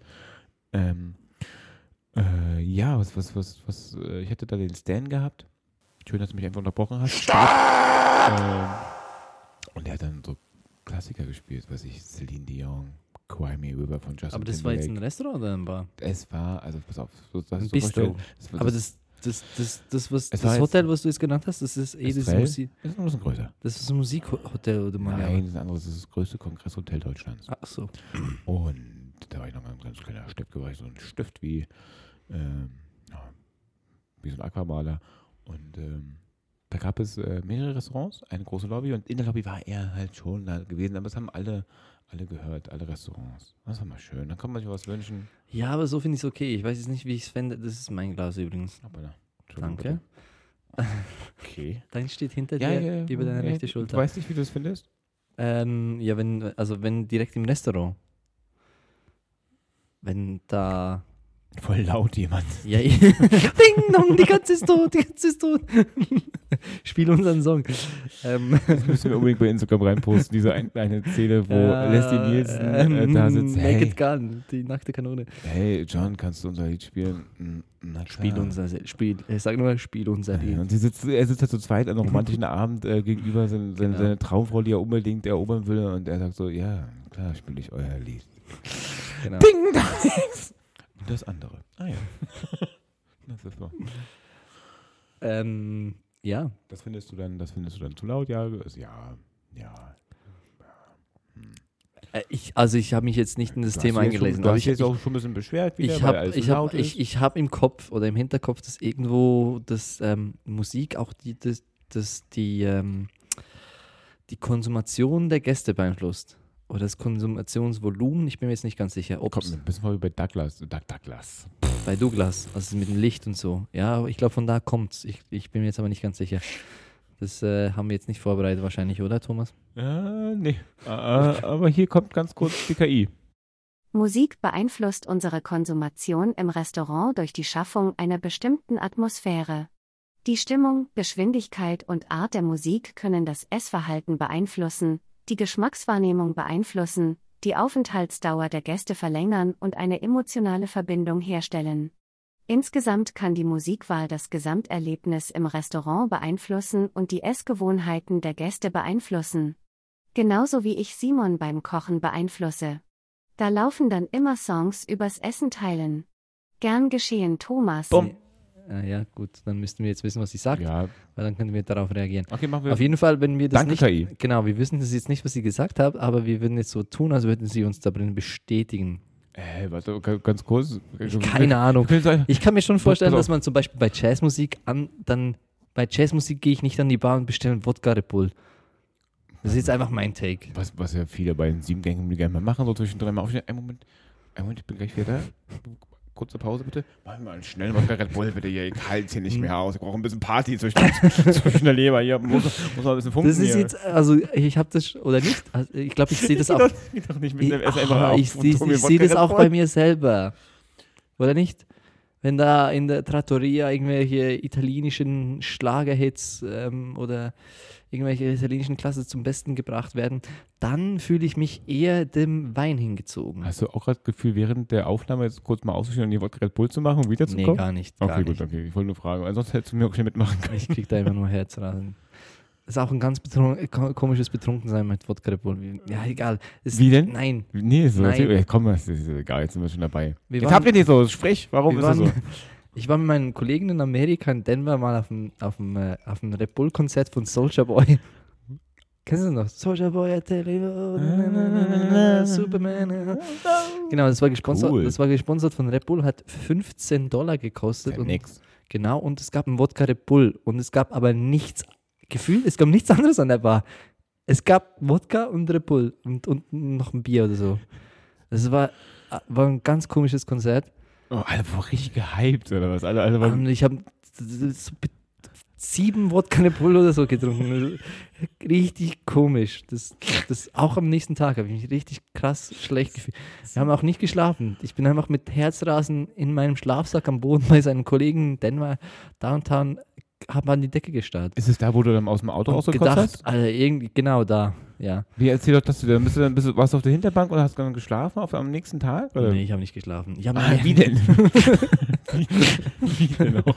Ähm, äh, ja, was, was, was, was, äh, ich hätte da den Stan gehabt. Schön, dass du mich einfach unterbrochen hast. Ähm, und er hat dann so Klassiker gespielt, weiß ich, Celine Dion, Cry Me River von Justin Aber das war jetzt ein Timberlake. Restaurant oder ein Bar? Es war, also pass auf, das Ein ist Bistro. das, Aber das, das, das, das, was, das Hotel, was du jetzt genannt hast, das ist eh das, Estrell Musik, ist noch ein bisschen größer. das ist ein Musikhotel oder man Nein, das ist ein anderes, das ist das größte Kongresshotel Deutschlands. Ach so. Und da war ich noch ein ganz kleiner Stift, war ich so ein Stift wie, ähm, wie so ein Aquamaler. Und ähm, da gab es äh, mehrere Restaurants, eine große Lobby und in der Lobby war er halt schon da gewesen, aber es haben alle, alle gehört, alle Restaurants. Das war mal schön. Dann kann man sich was wünschen. Ja, aber so finde ich es okay. Ich weiß jetzt nicht, wie ich es fände. Das ist mein Glas übrigens. Entschuldigung, Danke. bitte. Okay. *laughs* Dein steht hinter Ja, dir ja, ja, über deine rechte Du Schulter. weißt nicht, wie du es findest? Ähm, ja, wenn, also wenn direkt im Restaurant. Wenn da. Voll laut jemand. Ja, *laughs* Ding dong, die Katze ist tot, die Katze ist tot. *laughs* Spiel unseren Song. Ähm, Das müssen wir unbedingt bei Instagram reinposten, diese ein, eine Szene, wo Leslie Nielsen äh, da sitzt. Hey, Naked Gun, die nackte Kanone. hey, John, kannst du unser Lied spielen? "Mm, Na Spiel klar." unser Spiel. Ich sag nur, spiel unser Ja, Lied. und sie sitzt, er sitzt halt zu zweit an einem romantischen Abend äh, gegenüber seine, seine, Genau. seine Traumfrau, die er unbedingt erobern will. Und er sagt so, ja, klar spiele ich euer Lied. Genau. Ding, dong. Das andere. Ah ja. *laughs* das, ist so. Ähm, ja, das findest du dann, das findest du dann zu laut, ja? Ja, ja. Äh, Ich, also ich habe mich jetzt nicht in das Du Thema eingelesen. Hast ich, jetzt auch schon ein bisschen beschwert wieder, ich habe ich hab, ich, ich hab im Kopf oder im Hinterkopf, dass irgendwo das ähm, Musik auch die, das, das die, ähm, die Konsumation der Gäste beeinflusst. Oder das Konsumationsvolumen, ich bin mir jetzt nicht ganz sicher. Ob Kommt ein bisschen wie bei Douglas. Doug, Douglas. bei Douglas, also mit dem Licht und so. Ja, aber ich glaube, von da kommt's. Ich, ich bin mir jetzt aber nicht ganz sicher. Das äh, haben wir jetzt nicht vorbereitet wahrscheinlich, oder Thomas? Ja, nee. Äh, aber hier kommt ganz kurz die KI. Musik beeinflusst unsere Konsumation im Restaurant durch die Schaffung einer bestimmten Atmosphäre. Die Stimmung, Geschwindigkeit und Art der Musik können das Essverhalten beeinflussen, die Geschmackswahrnehmung beeinflussen, die Aufenthaltsdauer der Gäste verlängern und eine emotionale Verbindung herstellen. Insgesamt kann die Musikwahl das Gesamterlebnis im Restaurant beeinflussen und die Essgewohnheiten der Gäste beeinflussen. Genauso wie ich Simon beim Kochen beeinflusse. Da laufen dann immer Songs übers Essen teilen. Gern geschehen, Thomas. Bumm. Äh, ja, gut, dann müssten wir jetzt wissen, was sie sagt, Ja, weil dann können wir darauf reagieren. okay, machen wir. Auf jeden Fall, wenn wir das Danke, nicht. KI. Genau, wir wissen das jetzt nicht, was sie gesagt hat, aber wir würden jetzt so tun, als würden sie uns darin bestätigen. Äh, warte, ga- ganz kurz. Keine Ahnung. Ich kann mir schon vorstellen, dass man zum Beispiel bei Jazzmusik an, dann bei Jazzmusik gehe ich nicht an die Bar und bestelle einen Wodka Red Bull. Das ist jetzt einfach mein Take. Was, was ja viele bei den sieben Gängen gerne mal machen, so zwischendrin mal aufstehen. Einen Moment, einen Moment, ich bin gleich wieder da. Kurze Pause bitte. Mach mal einen schnellen Wodka Red Bull bitte hier. Ich halte hier nicht mehr aus. Ich brauche ein bisschen Party zwischen, *laughs* zwischen der Leber hier. Muss, muss mal ein bisschen funken Das ist hier. jetzt, also ich habe das, oder nicht? Also, ich glaube, ich sehe das *laughs* auch. doch, einfach Ah, ich ich, ich sehe das auch bei mir selber. Oder nicht? Wenn da in der Trattoria irgendwelche italienischen Schlagerhits ähm, oder irgendwelche italienischen Klasse zum Besten gebracht werden, dann fühle ich mich eher dem Wein hingezogen. Hast du auch gerade das Gefühl, während der Aufnahme jetzt kurz mal auszustehen und die Wodka Red Bull zu machen und nee, wiederzukommen? gar nicht. Gar okay, nicht. gut, okay. Ich wollte nur fragen. Ansonsten hättest du mir auch schnell mitmachen können. Ich krieg da immer nur Herzrasen. Das ist auch ein ganz betrun ko- komisches Betrunkensein mit Wodka Red Bull. Ja, egal. Das- Wie denn? Nein. Nee, so. Nein. Ja, komm, das ist egal, jetzt sind wir schon dabei. Wir jetzt waren- habt ihr nicht so, sprich, warum ist das so? waren- *laughs* Ich war mit meinen Kollegen in Amerika, in Denver, mal auf dem, auf dem, äh, auf dem Red Bull-Konzert von Soulja Boy. *laughs* Kennst du das noch? Soulja Boy, Superman. na. Genau, das war, gesponsert, Cool. das war gesponsert von Red Bull, hat 15 Dollar gekostet. Ja, und, nix. genau, und es gab einen Wodka Red Bull. Und es gab aber nichts, gefühlt, es gab nichts anderes an der Bar. Es gab Wodka und Red Bull und, und noch ein Bier oder so. Das war, war ein ganz komisches Konzert. Oh, alle waren richtig gehypt, oder was? Alle, alle waren, Und ich habe so be- sieben Wodka Red Bull oder so getrunken. Richtig komisch. Das, das, auch am nächsten Tag habe ich mich richtig krass schlecht gefühlt. Wir haben auch nicht geschlafen. Ich bin einfach mit Herzrasen in meinem Schlafsack am Boden bei seinen Kollegen in Denver, Downtown, habe an die Decke gestarrt. ist es da, wo du dann aus dem Auto gedacht, hast? Alter, irgendwie, genau da, ja. Wie erzähl doch, dass du dann bist du dann bist du, warst du auf der Hinterbank oder hast du dann geschlafen auf, am nächsten Tag? Oder? Nee, ich habe nicht geschlafen. Ich hab Ah, wie denn? *laughs* wie, denn auch?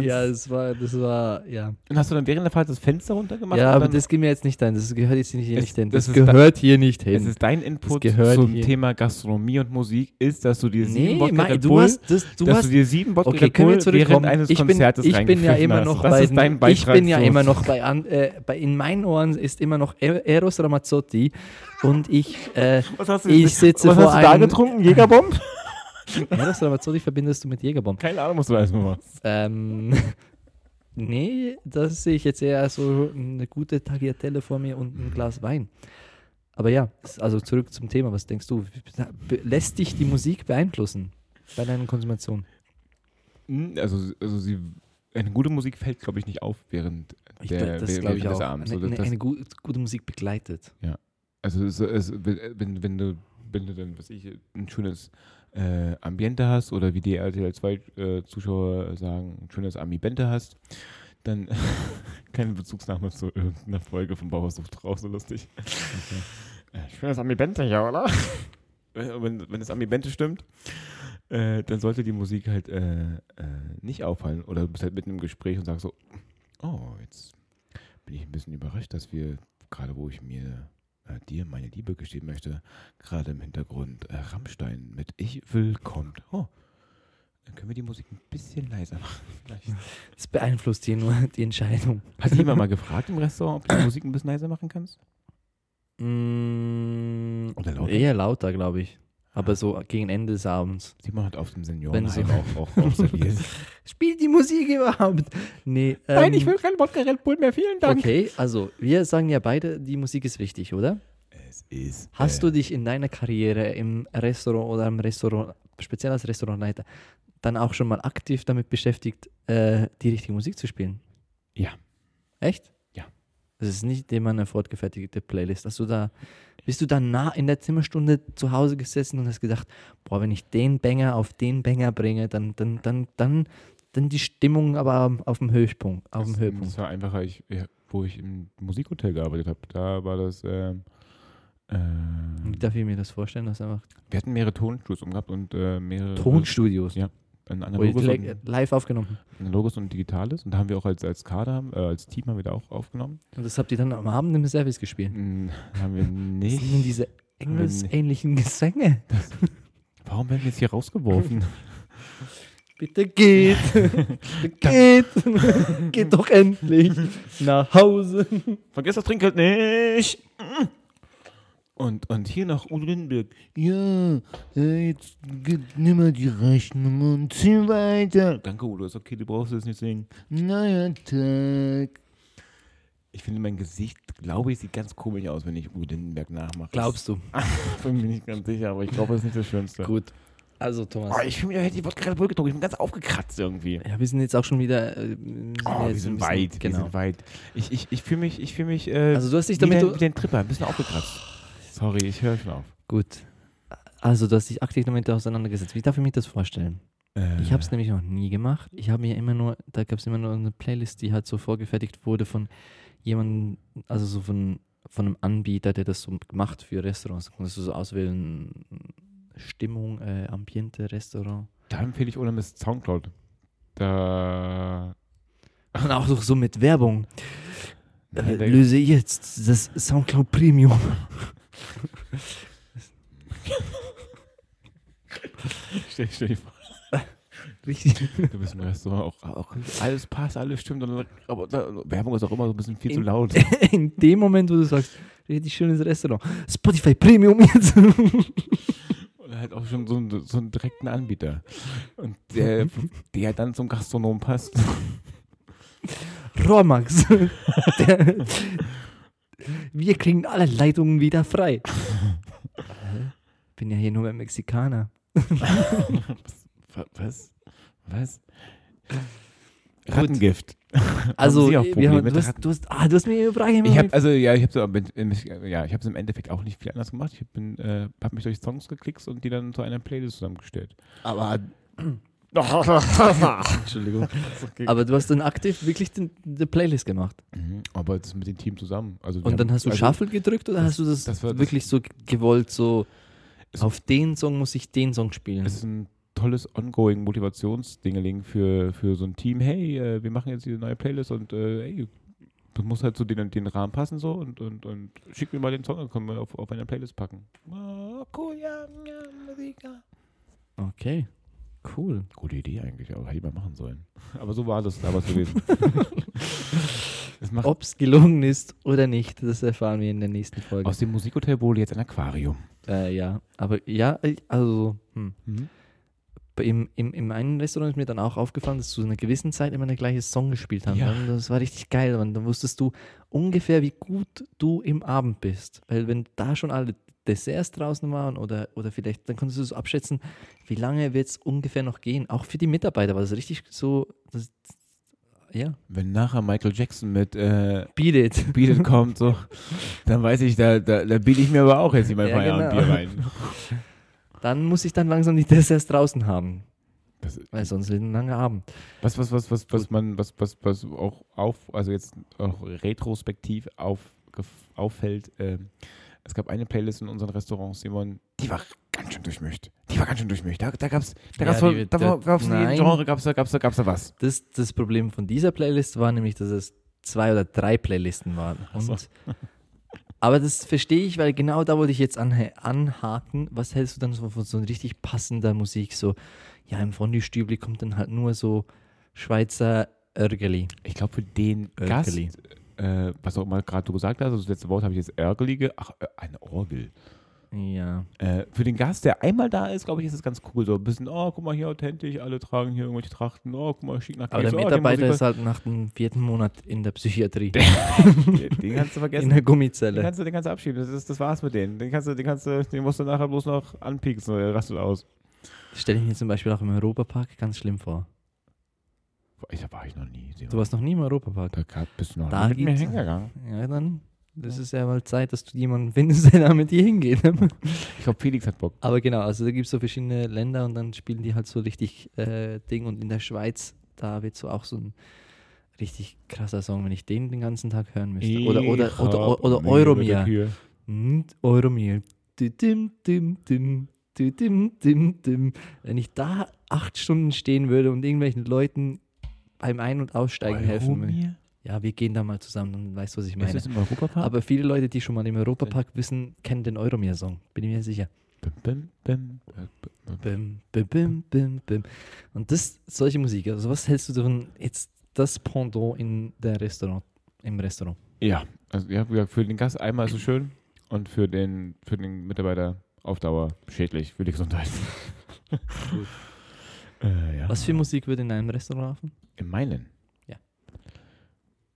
Ja, das war, das war, ja. Und hast du dann während der Fahrt das Fenster runtergemacht? Ja, aber das geht mir jetzt nicht ein. Das gehört jetzt hier Es- nicht hin. das Das, gehört hier nicht es hin. ist dein Input gehört zum hier. Thema Gastronomie und Musik, ist, dass du dir sieben Nee, Wodka Mai, du Bull, hast, das, du dass hast du dir sieben Wodka Okay, Bull während eines Ich bin, Konzertes ich bin ja immer hast. noch das bei, ist dein ich bin ja immer noch bei, äh, bei, in meinen Ohren ist immer noch Eros Ramazzotti und ich, äh, *laughs* Was hast du, ich sitze was vor hast du da getrunken? Jägerbomb? *laughs* Eros Ramazzotti verbindest du mit Jägerbomb. Keine Ahnung, was du weißt, Mama. Ähm, *laughs* nee, das sehe ich jetzt eher so eine gute Tagliatelle vor mir und ein Glas Wein. Aber ja, also zurück zum Thema. Was denkst du? Lässt dich die Musik beeinflussen bei deiner Konsumation? Hm, Also, also sie, eine gute Musik fällt, glaube ich, nicht auf während Ich, der, das glaube ich auch. Abends. Eine, eine, eine gu gute Musik begleitet. Also es, es, wenn, wenn du wenn du dann, was ich, ein schönes äh, Ambiente hast oder wie die RTL 2 äh, Zuschauer sagen, ein schönes Ambiente hast, dann *laughs* keine Bezugsnahme zu irgendeiner Folge von Bauersucht raus, so lustig. Äh, schönes Ambiente, ja, oder? *laughs* wenn, wenn das Ambiente stimmt, äh, dann sollte die Musik halt äh, äh, nicht auffallen oder du bist halt mitten im Gespräch und sagst so, oh, jetzt bin ich ein bisschen überrascht, dass wir, gerade wo ich mir äh, dir meine Liebe gestehen möchte, gerade im Hintergrund äh, Rammstein mit Ich will kommt. Oh, dann können wir die Musik ein bisschen leiser machen. *laughs* Vielleicht. Das beeinflusst hier nur die Entscheidung. Hat jemand mal *laughs* gefragt im Restaurant, ob du die Musik ein bisschen leiser machen kannst? Mm, Oder lauter? Eher lauter, glaube ich. Aber so gegen Ende des Abends. Simon hat auf dem Seniorenheim so- auch, auch, auch *laughs* serviert. Spielt die Musik überhaupt? Nee. ähm, kein Wodka Red Bull mehr, vielen Okay, also wir sagen ja beide, die Musik ist wichtig, oder? Es ist. Hast äh, du dich in deiner Karriere im Restaurant oder im Restaurant, speziell als Restaurantleiter, dann auch schon mal aktiv damit beschäftigt, äh, die richtige Musik zu spielen? Ja. Echt? Das ist nicht immer eine fortgefertigte Playlist. Hast du da, bist du da nah in der Zimmerstunde zu Hause gesessen und hast gedacht, boah, wenn ich den Banger auf den Banger bringe, dann, dann, dann, dann, dann die Stimmung aber auf dem Höchstpunkt, auf dem Das, Höhepunkt. das war einfacher, ich, wo ich im Musikhotel gearbeitet habe. Da war das. Ähm, ähm, Wie darf ich mir das vorstellen? Dass einfach wir hatten mehrere Tonstudios umgehabt und äh, mehrere. Tonstudios, Ja, Ein analoges, und, li- live aufgenommen. analoges und digitales. Und da haben wir auch als, als Kader, äh, als Team haben wir da auch aufgenommen. Und das habt ihr dann am Abend im Service gespielt. Hm, haben wir *laughs* Was sind denn nicht. diese engelsähnlichen Gesänge? Warum werden wir jetzt hier rausgeworfen? *laughs* Bitte geht, *laughs* bitte geht, geht doch endlich nach Hause. Vergiss das Trinkgeld nicht! Und, und hier noch Udo Lindenberg. Ja, äh, jetzt gib- nimm mal die Rechnung und zieh weiter. Danke, Udo, ist okay, du brauchst es nicht singen. Naja, Tag. Ich finde, mein Gesicht, glaube ich, sieht ganz komisch aus, wenn ich Udo Lindenberg nachmache. Glaubst du? Ich *laughs* bin mir nicht ganz sicher, aber ich glaube, das ist nicht das Schönste. Gut. Also Thomas. Oh, ich fühle mich, hätte die Wodka Red Bull getrunken. Ich bin ganz aufgekratzt irgendwie. Ja, wir sind jetzt auch schon wieder. Äh, wir sind Oh, wir sind bisschen- weit, wir Genau. sind weit. Ich, ich, ich fühle mich, ich fühle mich äh, Also du hast dich wie, damit. dein, wie dein Tripper, ein bisschen aufgekratzt. Sorry, ich höre schon auf. Gut. Also du hast dich aktiv damit auseinandergesetzt. Wie darf ich mir das vorstellen? Äh, Ich habe es nämlich noch nie gemacht. Ich habe mir immer nur, da gab es immer nur eine Playlist, die halt so vorgefertigt wurde von jemandem, also so von, von einem Anbieter, der das so macht für Restaurants. Da konntest du so auswählen, Stimmung, äh, Ambiente, Restaurant. Da empfehle ich ohne Mist Soundcloud. Da. Und auch so, so mit Werbung. Äh, löse jetzt das Soundcloud Premium. *laughs* stell, stell dir vor, Richtig. du bist im Restaurant, auch, auch alles passt, alles stimmt, und, aber da, Werbung ist auch immer so ein bisschen viel zu In- laut. *laughs* In dem Moment, wo du sagst, richtig schönes Restaurant. Spotify Premium jetzt. *laughs* Oder halt auch schon so, einen- so einen direkten Anbieter. Und der, der dann zum Gastronom passt. Rohrmax. *laughs* Der, wir kriegen alle Leitungen wieder frei. *laughs* Bin ja hier nur mit Mexikaner. Wa- *laughs* Was? Was? Rattengift. Also, wir haben, mit du, hast, du, hast, ah, du hast mir Ibrahim Ich habe also ja, ich habe so, mit- ja, ich habe es im Endeffekt auch nicht viel anders gemacht. Ich bin, äh, habe mich durch Songs geklickt und die dann zu einer Playlist zusammengestellt. aber *laughs* Entschuldigung. Aber du hast dann aktiv wirklich den, die Playlist gemacht. Mhm, aber das mit dem Team zusammen. Also Und dann haben- hast du also, Shuffle gedrückt oder das- hast du das, das war das- wirklich so gewollt, so auf den Song muss ich den Song spielen? Es ist ein tolles ongoing Motivationsdingeling für, für so ein Team. Hey, äh, wir machen jetzt diese neue Playlist und äh, hey, das muss halt zu den, den Rahmen passen so und, und, und schick mir mal den Song, dann können wir auf, auf eine Playlist packen. Oh, cool, ja, ja, Musiker. Okay, cool. Gute Idee eigentlich, aber hätte ich mal machen sollen. Aber so war das damals gewesen. Ob *laughs* es gelungen ist oder nicht, das erfahren wir in der nächsten Folge. aus dem Musikhotel wurde jetzt ein Aquarium. Äh, ja, aber ja, äh, also hm. Mhm. Im, im, Im einen Restaurant ist mir dann auch aufgefallen, dass zu einer gewissen Zeit immer der gleiche Song gespielt haben. Ja. Das war richtig geil. Und dann wusstest du ungefähr, wie gut du im Abend bist. Weil wenn da schon alle Desserts draußen waren oder, oder vielleicht, dann konntest du so abschätzen, wie lange wird es ungefähr noch gehen. Auch für die Mitarbeiter war das richtig so, das, ja, Wenn nachher Michael Jackson mit äh, beat it. Beat It kommt, so, *laughs* dann weiß ich, da, da, da biete ich mir aber auch jetzt nicht mein Ja, Feierabendbier genau. rein. *laughs* Dann muss ich dann langsam die Desserts draußen haben. Das, Weil sonst wird ein langer Abend. was, was, was, was, was man, was, was, was auch auf, also jetzt auch retrospektiv auf, auffällt, ähm, es gab eine Playlist in unseren Restaurants, Simon, die war ganz schön durchmischt. Die war ganz schön durchmischt. Da, da gab's, da Ja, gab's, die- da, da- gab's in jedem nein. Genre, gab's da, gab's da, gab's da was. Das, das Problem von dieser Playlist war nämlich, dass es zwei oder drei Playlisten waren. So. Aber das verstehe ich, weil genau da wollte ich jetzt anha anhaken. Was hältst du dann so von so richtig passender Musik? So, ja, im Fondue-Stübli kommt dann halt nur so Schweizer Örgeli. Ich glaube, für den Örgeli. Gast, äh, was auch immer gerade du gesagt hast, also das letzte Wort habe ich jetzt Ärgerli, ge- ach, äh, eine Orgel. Ja. Äh, für den Gast, der einmal da ist, glaube ich, ist es ganz cool. So ein bisschen, oh, guck mal hier authentisch, alle tragen hier irgendwelche Trachten, oh, guck mal, schick nach Aber der Käse, oh, Mitarbeiter den ist halt nach dem vierten Monat in der Psychiatrie. Den, *laughs* den kannst du in vergessen. der Den Gummizelle. kannst du, den kannst du abschieben. Das, ist, das war's mit denen. Den kannst du, den kannst du, den musst du nachher bloß noch anpieksen oder der rastet aus. Stelle ich mir zum Beispiel auch im Europapark ganz schlimm vor. Ich, da war ich noch nie. Simon. Du warst noch nie im Europapark. da gab- bist du noch Da nie mit mir hingegangen. Ja, dann. Das ist ja mal Zeit, dass du jemanden findest, *laughs* der da mit dir hingeht. Ich glaube, Felix hat Bock. Aber genau, also da gibt es so verschiedene Länder und dann spielen die halt so richtig äh, Ding. Und in der Schweiz, da wird so auch so ein richtig krasser Song, wenn ich den den ganzen Tag hören müsste. Oder, oder, Ich oder, oder, mir Euromir. Euromir. Du, dim, dim, dim, du, dim, dim, dim. Wenn ich da acht Stunden stehen würde und irgendwelchen Leuten beim Ein- und Aussteigen helfen würde. Euromir? Ja, wir gehen da mal zusammen, dann weißt du, was ich Ist meine. das im Europapark? Aber viele Leute, die schon mal im Europapark wissen, kennen den Euromir-Song. Bin ich mir sicher. Bim, bim, bim, bim, bim. Bim, bim. Und das, solche Musik, also was hältst du davon, jetzt das Pendant in der Restaurant, im Restaurant? Ja, also ja, für den Gast einmal ist es schön und für den, für den Mitarbeiter auf Dauer schädlich für die Gesundheit. *laughs* äh, ja. Was für Musik würde in einem Restaurant laufen? In meinen? Ja.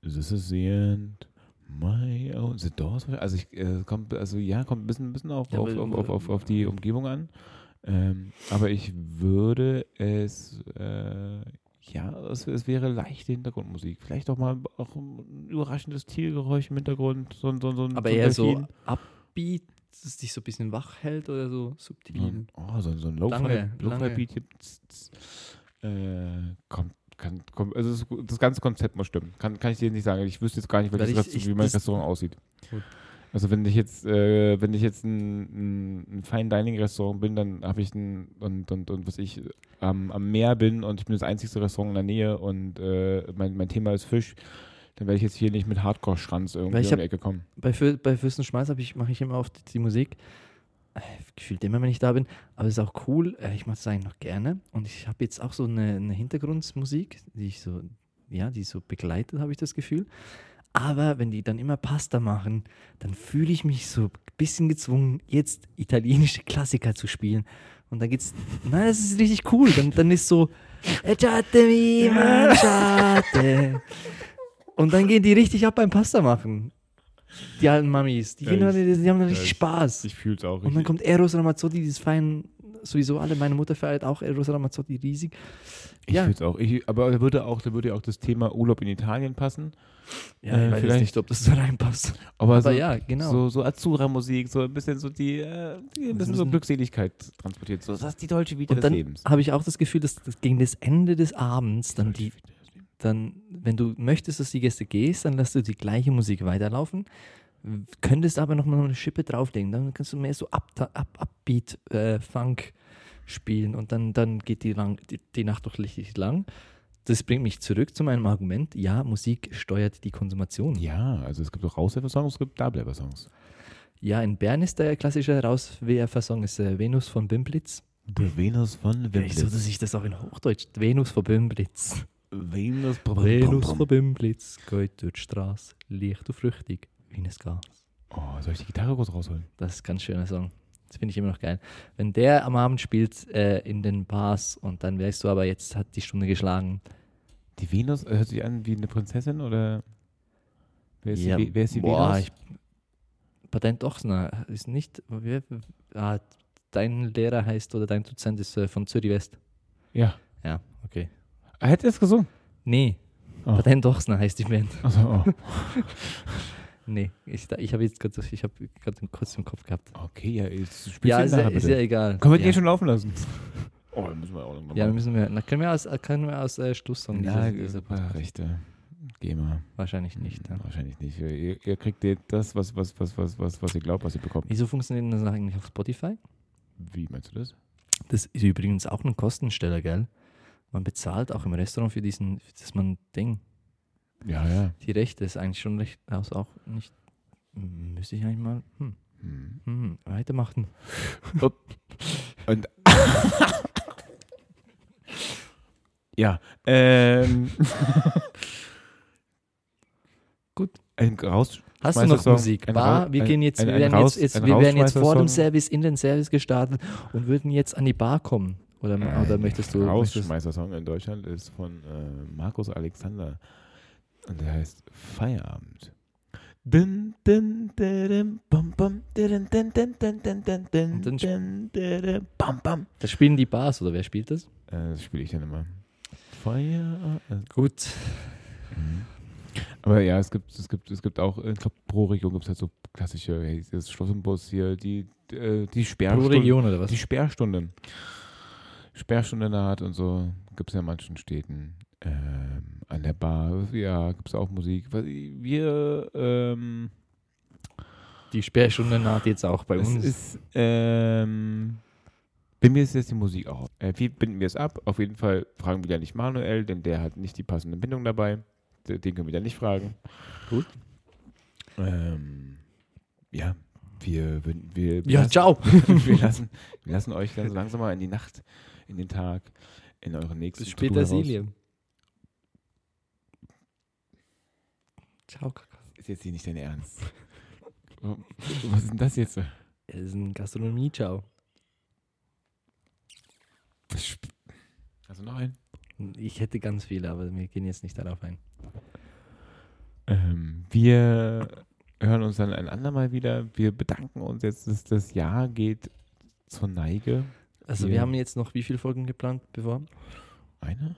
This is the end. My own. The Doors? Also, ich, äh, kommt, also ja, kommt ein bisschen, ein bisschen auf, Ja, auf, auf, auf, auf, auf die Umgebung an. Ähm, aber ich würde es, äh, ja, es, es wäre leichte Hintergrundmusik. Vielleicht auch mal auch ein überraschendes Tiergeräusch im Hintergrund. So, so, ein- so, Aber eher so. Upbeat, dass dich so ein bisschen wach hält oder so subtil? So ein- Oh, so, so ein Lange, Lo-Fi-Beat. Äh, kommt, kann, also das, ganze Konzept muss stimmen. Kann, kann ich dir nicht sagen. Ich wüsste jetzt gar nicht, ich- Rest- ich- wie mein Restaurant aussieht. Gut. Also wenn ich jetzt, äh, wenn ich jetzt ein, ein, ein Fine Dining Restaurant bin, dann habe ich ein und, und, und was ich am, am Meer bin und ich bin das einzigste Restaurant in der Nähe und äh, mein, mein Thema ist Fisch, dann werde ich jetzt hier nicht mit Hardcore-Schranz irgendwie ich um die hab- Ecke kommen. Bei, Für bei Fürstenschmalz hab ich, mache ich immer oft die Musik. Äh, Gefühlt immer, wenn ich da bin. Aber es ist auch cool. äh, Ich mache das eigentlich noch gerne. Und ich habe jetzt auch so eine, eine Hintergrundmusik, die ich so, ja, die so begleitet, habe ich das Gefühl. Aber wenn die dann immer Pasta machen, dann fühle ich mich so ein bisschen gezwungen, jetzt italienische Klassiker zu spielen. Und dann geht's, nein, das ist richtig cool. Dann, dann ist so, "Ecciatemi *laughs* mangiate." Und dann gehen die richtig ab beim Pasta machen. Die alten Mamis. Die, Ja, gehen, ich- dann- die haben dann richtig ich- Spaß. Ich fühl's auch. Und dann Ich, kommt Eros Ramazzotti, dieses fein, sowieso alle, meine Mutter feiert auch Eros Ramazzotti riesig. ich ja. fühl's auch. Ich, aber da würde auch, da würde auch das Thema Urlaub in Italien passen. Ja, Äh, ich weiß vielleicht- nicht, ob das so reinpasst. Aber, Aber so, ja, genau. So, so Azura-Musik, so ein bisschen so die, äh, die ein bisschen so Glückseligkeit transportiert. So, das ist die deutsche Vita Und des dann Lebens. habe ich auch das Gefühl, dass, dass gegen das Ende des Abends dann die, dann, wenn du möchtest, dass die Gäste gehst, dann lässt du die gleiche Musik weiterlaufen, könntest aber noch mal eine Schippe drauflegen, dann kannst du mehr so Up, Up, Upbeat äh, Funk spielen und dann, dann geht die, lang, die, die Nacht doch richtig lang. Das bringt mich zurück zu meinem Argument, ja, Musik steuert die Konsumation. Ja, also es gibt auch Rauswerfer-Songs, es gibt Dableiber-Songs. Ja, in Bern ist der klassische Herauswerfer-Song ist, äh, Venus von Bimblitz. Der Venus von Vielleicht so, dass ich das auch in Hochdeutsch, Venus von Bimblitz. Venus, Venus von Bimblitz geht durch die Straße, leicht und flüchtig wie ein Gas. Oh, soll ich die Gitarre kurz rausholen? Das ist ein ganz schöner Song. Das finde ich immer noch geil. Wenn der am Abend spielt äh, in den Bars und dann weißt du aber, jetzt hat die Stunde geschlagen. Die Venus äh, hört sich an wie eine Prinzessin oder wer ist, Ja, die, wer ist die boah, Venus? ich, Patent Ochsner ist nicht, wer, ah, dein Lehrer heißt oder dein Dozent ist äh, von Zürich West. ja. Ja, okay. Er hätte es gesungen. Nee, Oh. Patent Ochsner *laughs* heißt die Band. Also, oh. Nee, ich, ich habe jetzt gerade ich hab den kurz im Kopf gehabt. Okay, ja, jetzt spielst Ja, du ist ihn ja, nachher ist ja egal. Können wir den ja. hier schon laufen lassen? *laughs* Oh, dann müssen wir auch noch Ja, mal. müssen wir, na, können wir aus, können wir aus äh, Schlusssong Na, diese, diese Rechte. GEMA. Wahrscheinlich nicht. Ja. Wahrscheinlich nicht. Ihr, ihr kriegt das, was, was, was, was, was, was ihr glaubt, was ihr bekommt. Wieso funktioniert das eigentlich auf Spotify? Wie meinst du das? Das ist übrigens auch ein Kostensteller, gell? Man bezahlt auch im Restaurant für diesen, dass man Ding, Ja, ja. die Rechte ist eigentlich schon recht, also auch nicht, müsste ich eigentlich mal, hm, Hm. hm, weitermachen. Und ja, ähm. *laughs* Gut. Ein raus Hast du noch Musik? ein Bar, wir ein- gehen jetzt, ein- wir ein werden Raus- jetzt, jetzt ein wir werden jetzt vor dem. Service in den Service gestartet und würden jetzt an die Bar kommen. Oder, oder möchtest du? Rausschmeißer-Song in Deutschland ist von äh, Markus Alexander. Und der heißt Feierabend. Dun, dun, dun, bam, bam, dun, dun, dun, dun, dun, dun, dun, Und dann dun, dun, bam, bam. da spielen die Bars oder wer spielt das? Äh, Das spiele ich dann immer. Feierabend. Gut. Mhm. Aber ja, es gibt, es gibt, es gibt auch, ich glaube, pro Region gibt es halt so klassische, hey, das Schloss und Bus hier, die, äh, die Pro Sperrstunde. Region oder was? Die Sperrstunde. Sperrstunde naht und so. Gibt es ja in manchen Städten. Ähm, an der Bar, ja, gibt es auch Musik. Wir, ähm, Die Sperrstunde naht jetzt auch bei uns. ist, ähm, bei mir ist jetzt die Musik auch. Äh, wie binden wir es ab? Auf jeden Fall fragen wir ja nicht Manuel, denn der hat nicht die passende Bindung dabei. Den können wir dann nicht fragen. Gut. Ähm, ja, wir, wir, wir, ja, lassen- ciao. *laughs* wir, lassen, wir lassen euch dann so langsam mal in die Nacht, in den Tag, in euren nächsten Bis später. Silje. Ciao, Kaka. Ist jetzt hier nicht dein Ernst. *laughs* Was ist denn das jetzt? Das ist ein Gastronomie-Ciao. Hast du noch einen? Ich hätte ganz viele, aber wir gehen jetzt nicht darauf ein. Ähm, wir hören uns dann ein andermal wieder. Wir bedanken uns jetzt, dass das Jahr geht zur Neige. Also wir haben jetzt noch wie viele Folgen geplant bevor? Eine?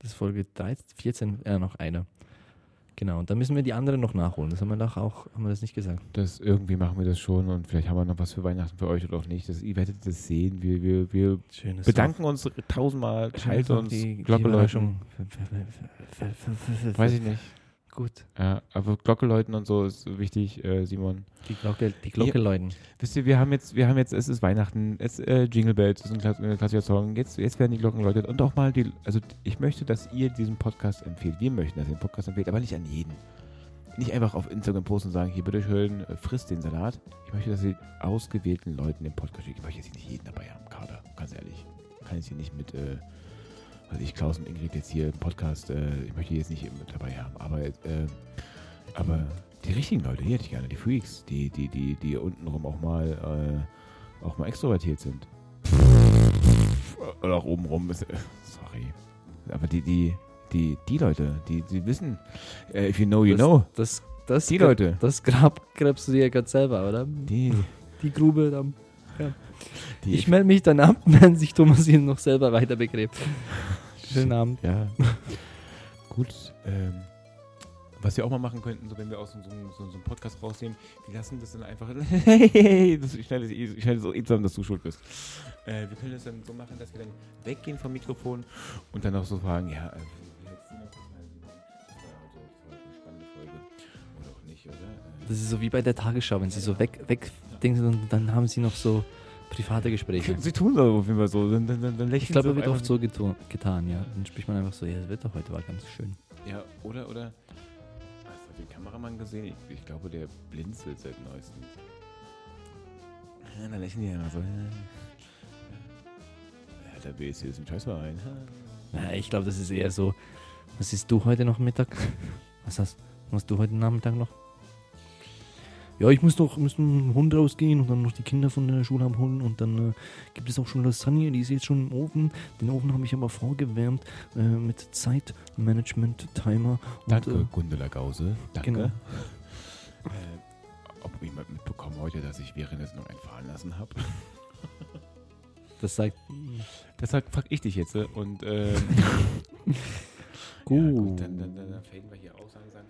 Das ist Folge 13, 14, ja, noch eine. Genau, und dann müssen wir die anderen noch nachholen. Das haben wir doch auch, haben wir das nicht gesagt. Das, irgendwie machen wir das schon und vielleicht haben wir noch was für Weihnachten für euch oder auch nicht. Das, ihr werdet das sehen. Wir, wir, wir bedanken uns tausendmal. Teilt uns, Glocke läuten. Weiß ich nicht. Gut, Ja, aber Glocke läuten und so ist wichtig, äh, Simon. die Glocke, die Glocke läuten. Wisst ihr, wir haben jetzt, wir haben jetzt, es ist Weihnachten, es äh, Jingle Bells, das ist ein klass- ein klassischer Song. Jetzt, jetzt werden die Glocken läutet und auch mal die, also ich möchte, dass ihr diesen Podcast empfehlt. Wir möchten, dass ihr den Podcast empfehlt, aber nicht an jeden. Nicht einfach auf Instagram posten und sagen, hier bitteschön, äh, frisst den Salat. Ich möchte, dass ihr ausgewählten Leuten den Podcast schickt. Ich möchte jetzt nicht jeden dabei haben, Kader, ganz ehrlich. Ich kann jetzt hier nicht mit, äh, also ich, Klaus und Ingrid jetzt hier im Podcast, äh, ich möchte jetzt nicht mit dabei haben, aber äh, Aber die richtigen Leute, die hätte ich gerne, die Freaks, die, die, die, die untenrum auch mal, äh, auch mal extrovertiert sind. Oder auch obenrum. Ist, äh, sorry. Aber die, die, die, die Leute, die, die wissen, äh, if you know, you das, know. Das, das, Die Leute. Das Grab gräbst du dir ja gerade selber, oder? Die, Die Grube dann. Die Ich melde mich dann ab, *laughs* wenn sich Thomas ihn noch selber weiter begräbt. Schönen Abend. Ja. Gut. Ähm, was wir auch mal machen könnten, so wenn wir aus so, so, so, einem Podcast rausnehmen, wir lassen das dann einfach. *laughs* Hey, das, ich schneide es eh- so eh zusammen, dass du schuld bist. Äh, wir können das dann so machen, dass wir dann weggehen vom Mikrofon und dann auch so fragen, ja, äh? Das ist so wie bei der Tagesschau, wenn sie so weg, weg denken dann haben sie noch so private Gespräche. Sie tun so auf jeden Fall so. Dann, dann, dann, dann lächeln Ich glaube, wird oft so getu- getan, ja. Dann spricht man einfach so, ja, das Wetter heute war ganz schön. Ja, oder, oder. Hast du den Kameramann gesehen? Ich, ich glaube, der blinzelt seit neuestem. Ja, dann lächeln die immer so. Ja, der BSC ist ein Scheißverein. Ja, ich glaube, das ist eher so, was isst du heute noch Mittag? *laughs* Was hast, was hast du heute Nachmittag noch? Ja, ich muss noch muss dem Hund rausgehen und dann noch die Kinder von der Schule abholen und dann äh, gibt es auch schon Lasagne, die ist jetzt schon im Ofen. Den Ofen habe ich aber vorgewärmt äh, mit Zeitmanagement-Timer. und, Danke, äh, Gundela Gause. Danke. Genau. Äh, ob jemand mitbekommen heute, dass ich während der Sendung einen fahren lassen habe? *laughs* Das sagt, Deshalb frag ich dich jetzt. äh, Und, ähm, *laughs* gut. Ja, gut, dann, dann, dann, dann faden wir hier aus langsam.